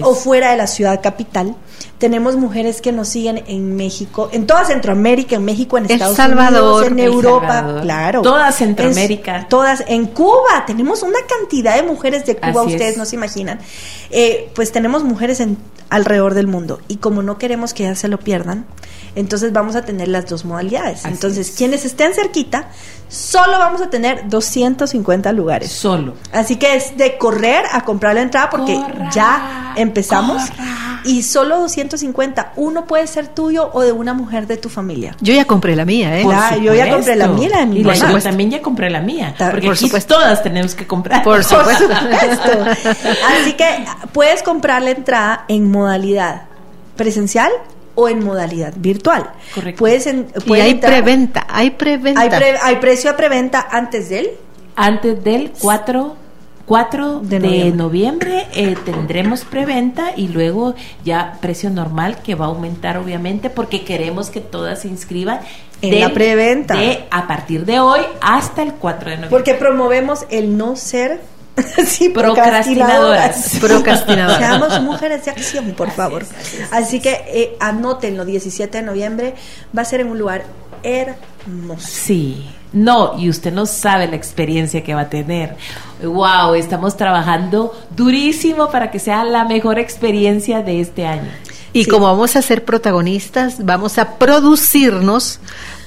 o fuera de la ciudad capital. Tenemos mujeres que nos siguen en México, en toda Centroamérica, en México, en Estados Unidos, en Europa, claro. Toda Centroamérica. todas, en Cuba, tenemos una cantidad de mujeres de Cuba, ustedes no se imaginan. Eh, pues tenemos mujeres en alrededor del mundo y como no queremos que ellas se lo pierdan, entonces vamos a tener las dos modalidades. entonces, quienes estén cerquita, solo vamos a tener 250 lugares. Solo. Así que es de correr a comprar la entrada porque ya empezamos. Y solo 250. Uno puede ser tuyo o de una mujer de tu familia. Yo ya compré la mía, ¿eh? yo ya compré la mía, la de mi y Yo también ya compré la mía. Porque Por supuesto. todas tenemos que comprar. Por supuesto. Así que puedes comprar la entrada en modalidad presencial o en modalidad virtual. Correcto. Puedes y hay preventa, hay preventa. Hay, precio a preventa antes del antes del 4 4 de noviembre, eh, tendremos preventa y luego ya precio normal que va a aumentar obviamente porque queremos que todas se inscriban en la preventa de a partir de hoy hasta el 4 de noviembre. Porque promovemos el no ser sí, procrastinadoras. Procrastinadoras. Seamos mujeres de acción, por favor. así, que eh, anótenlo, 17 de noviembre va a ser en un lugar hermoso. Sí. No, y usted no sabe la experiencia que va a tener. Wow, estamos trabajando durísimo para que sea la mejor experiencia de este año. Y como vamos a ser protagonistas, vamos a producirnos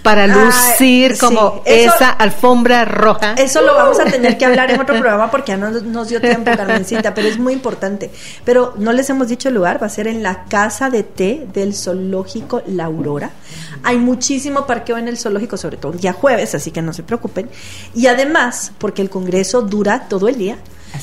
para lucir como esa alfombra roja. Eso lo vamos a tener que hablar en otro programa porque ya no nos dio tiempo, Carmencita, pero es muy importante. Pero no les hemos dicho el lugar, va a ser en la casa de té del zoológico La Aurora. Hay muchísimo parqueo en el zoológico, sobre todo el día jueves, así que no se preocupen. Y además, porque el congreso dura todo el día,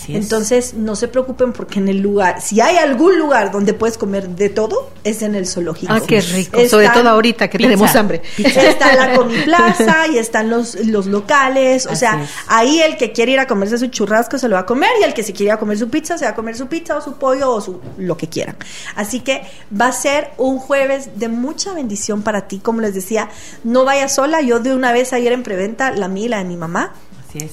entonces, no se preocupen porque en el lugar, si hay algún lugar donde puedes comer de todo, es en el zoológico. Ah, qué rico. Sobre todo ahorita que tenemos hambre. Está la comiplaza y están los, los locales. O sea, ahí el que quiere ir a comerse su churrasco se lo va a comer y el que se quiere ir a comer su pizza se va a comer su pizza o su pollo o su lo que quieran. Así que va a ser un jueves de mucha bendición para ti. Como les decía, no vayas sola. Yo de una vez ayer en preventa la mila de mi mamá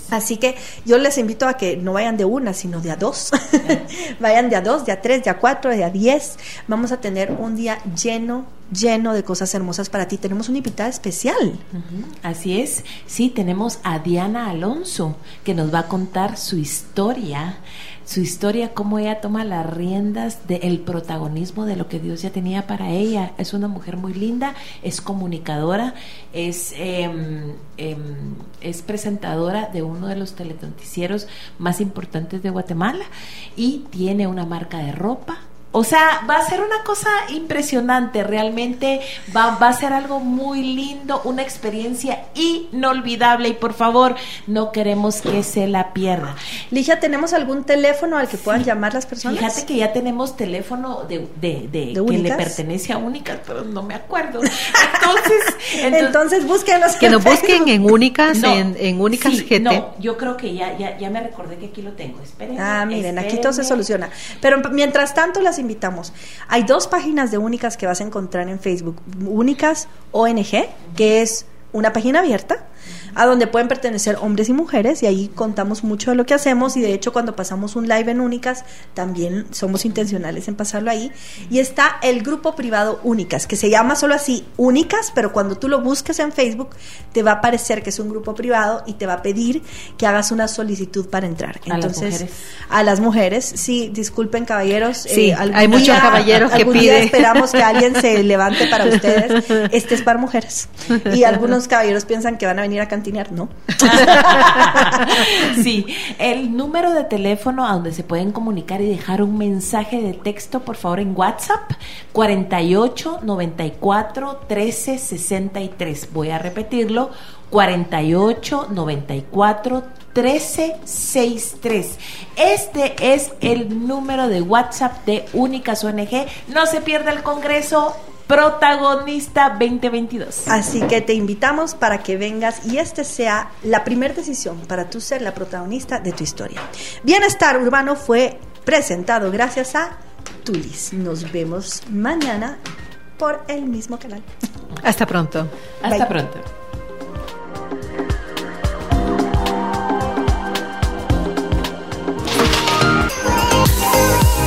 Así que yo les invito a que no vayan de una, sino de a dos. vayan de a dos, de a tres, de a cuatro, de a diez. Vamos a tener un día lleno lleno de cosas hermosas para ti. Tenemos una invitada especial. Así es, sí, tenemos a Diana Alonso, que nos va a contar su historia su historia, cómo ella toma las riendas del protagonismo de lo que Dios ya tenía para ella. Es una mujer muy linda, es comunicadora, es, em, em, es presentadora de uno de los telenoticieros más importantes de Guatemala y tiene una marca de ropa o sea, va a ser una cosa impresionante, realmente va, va, a ser algo muy lindo, una experiencia inolvidable y por favor no queremos que se la pierda. Ligia, ¿tenemos algún teléfono al que puedan llamar las personas? Fíjate que ya tenemos teléfono de, de, de, que le pertenece a Únicas, pero no me acuerdo. Entonces, entonces, búsquenos. Que nos busquen en Únicas, en, en, Únicas GT. No, yo creo que ya, ya, ya me recordé que aquí lo tengo. Espérenme. Ah, miren, aquí todo se soluciona. Pero mientras tanto las invitamos. Hay dos páginas de Únicas que vas a encontrar en Facebook. Únicas ONG, que es una página abierta a donde pueden pertenecer hombres y mujeres y ahí contamos mucho de lo que hacemos y de hecho cuando pasamos un live en Únicas también somos intencionales en pasarlo ahí. Y está el grupo privado Únicas que se llama solo así Únicas pero cuando tú lo busques en Facebook te va a aparecer que es un grupo privado y te va a pedir que hagas una solicitud para entrar. Entonces a las mujeres sí disculpen caballeros sí eh, hay muchos caballeros que piden esperamos que alguien se levante para ustedes. Este es para mujeres. Y algunos caballeros piensan que van a venir a cantar ¿no? sí, el número de teléfono a donde se pueden comunicar y dejar un mensaje de texto, por favor, en WhatsApp, 48 94 13 63. Voy a repetirlo, 48 94 1363. Este es el número de WhatsApp de Únicas ONG. No se pierda el congreso protagonista 2022. Así que te invitamos para que vengas y esta sea la primera decisión para tú ser la protagonista de tu historia. Bienestar Urbano fue presentado gracias a Tulis. Nos vemos mañana por el mismo canal. Hasta pronto. Hasta pronto.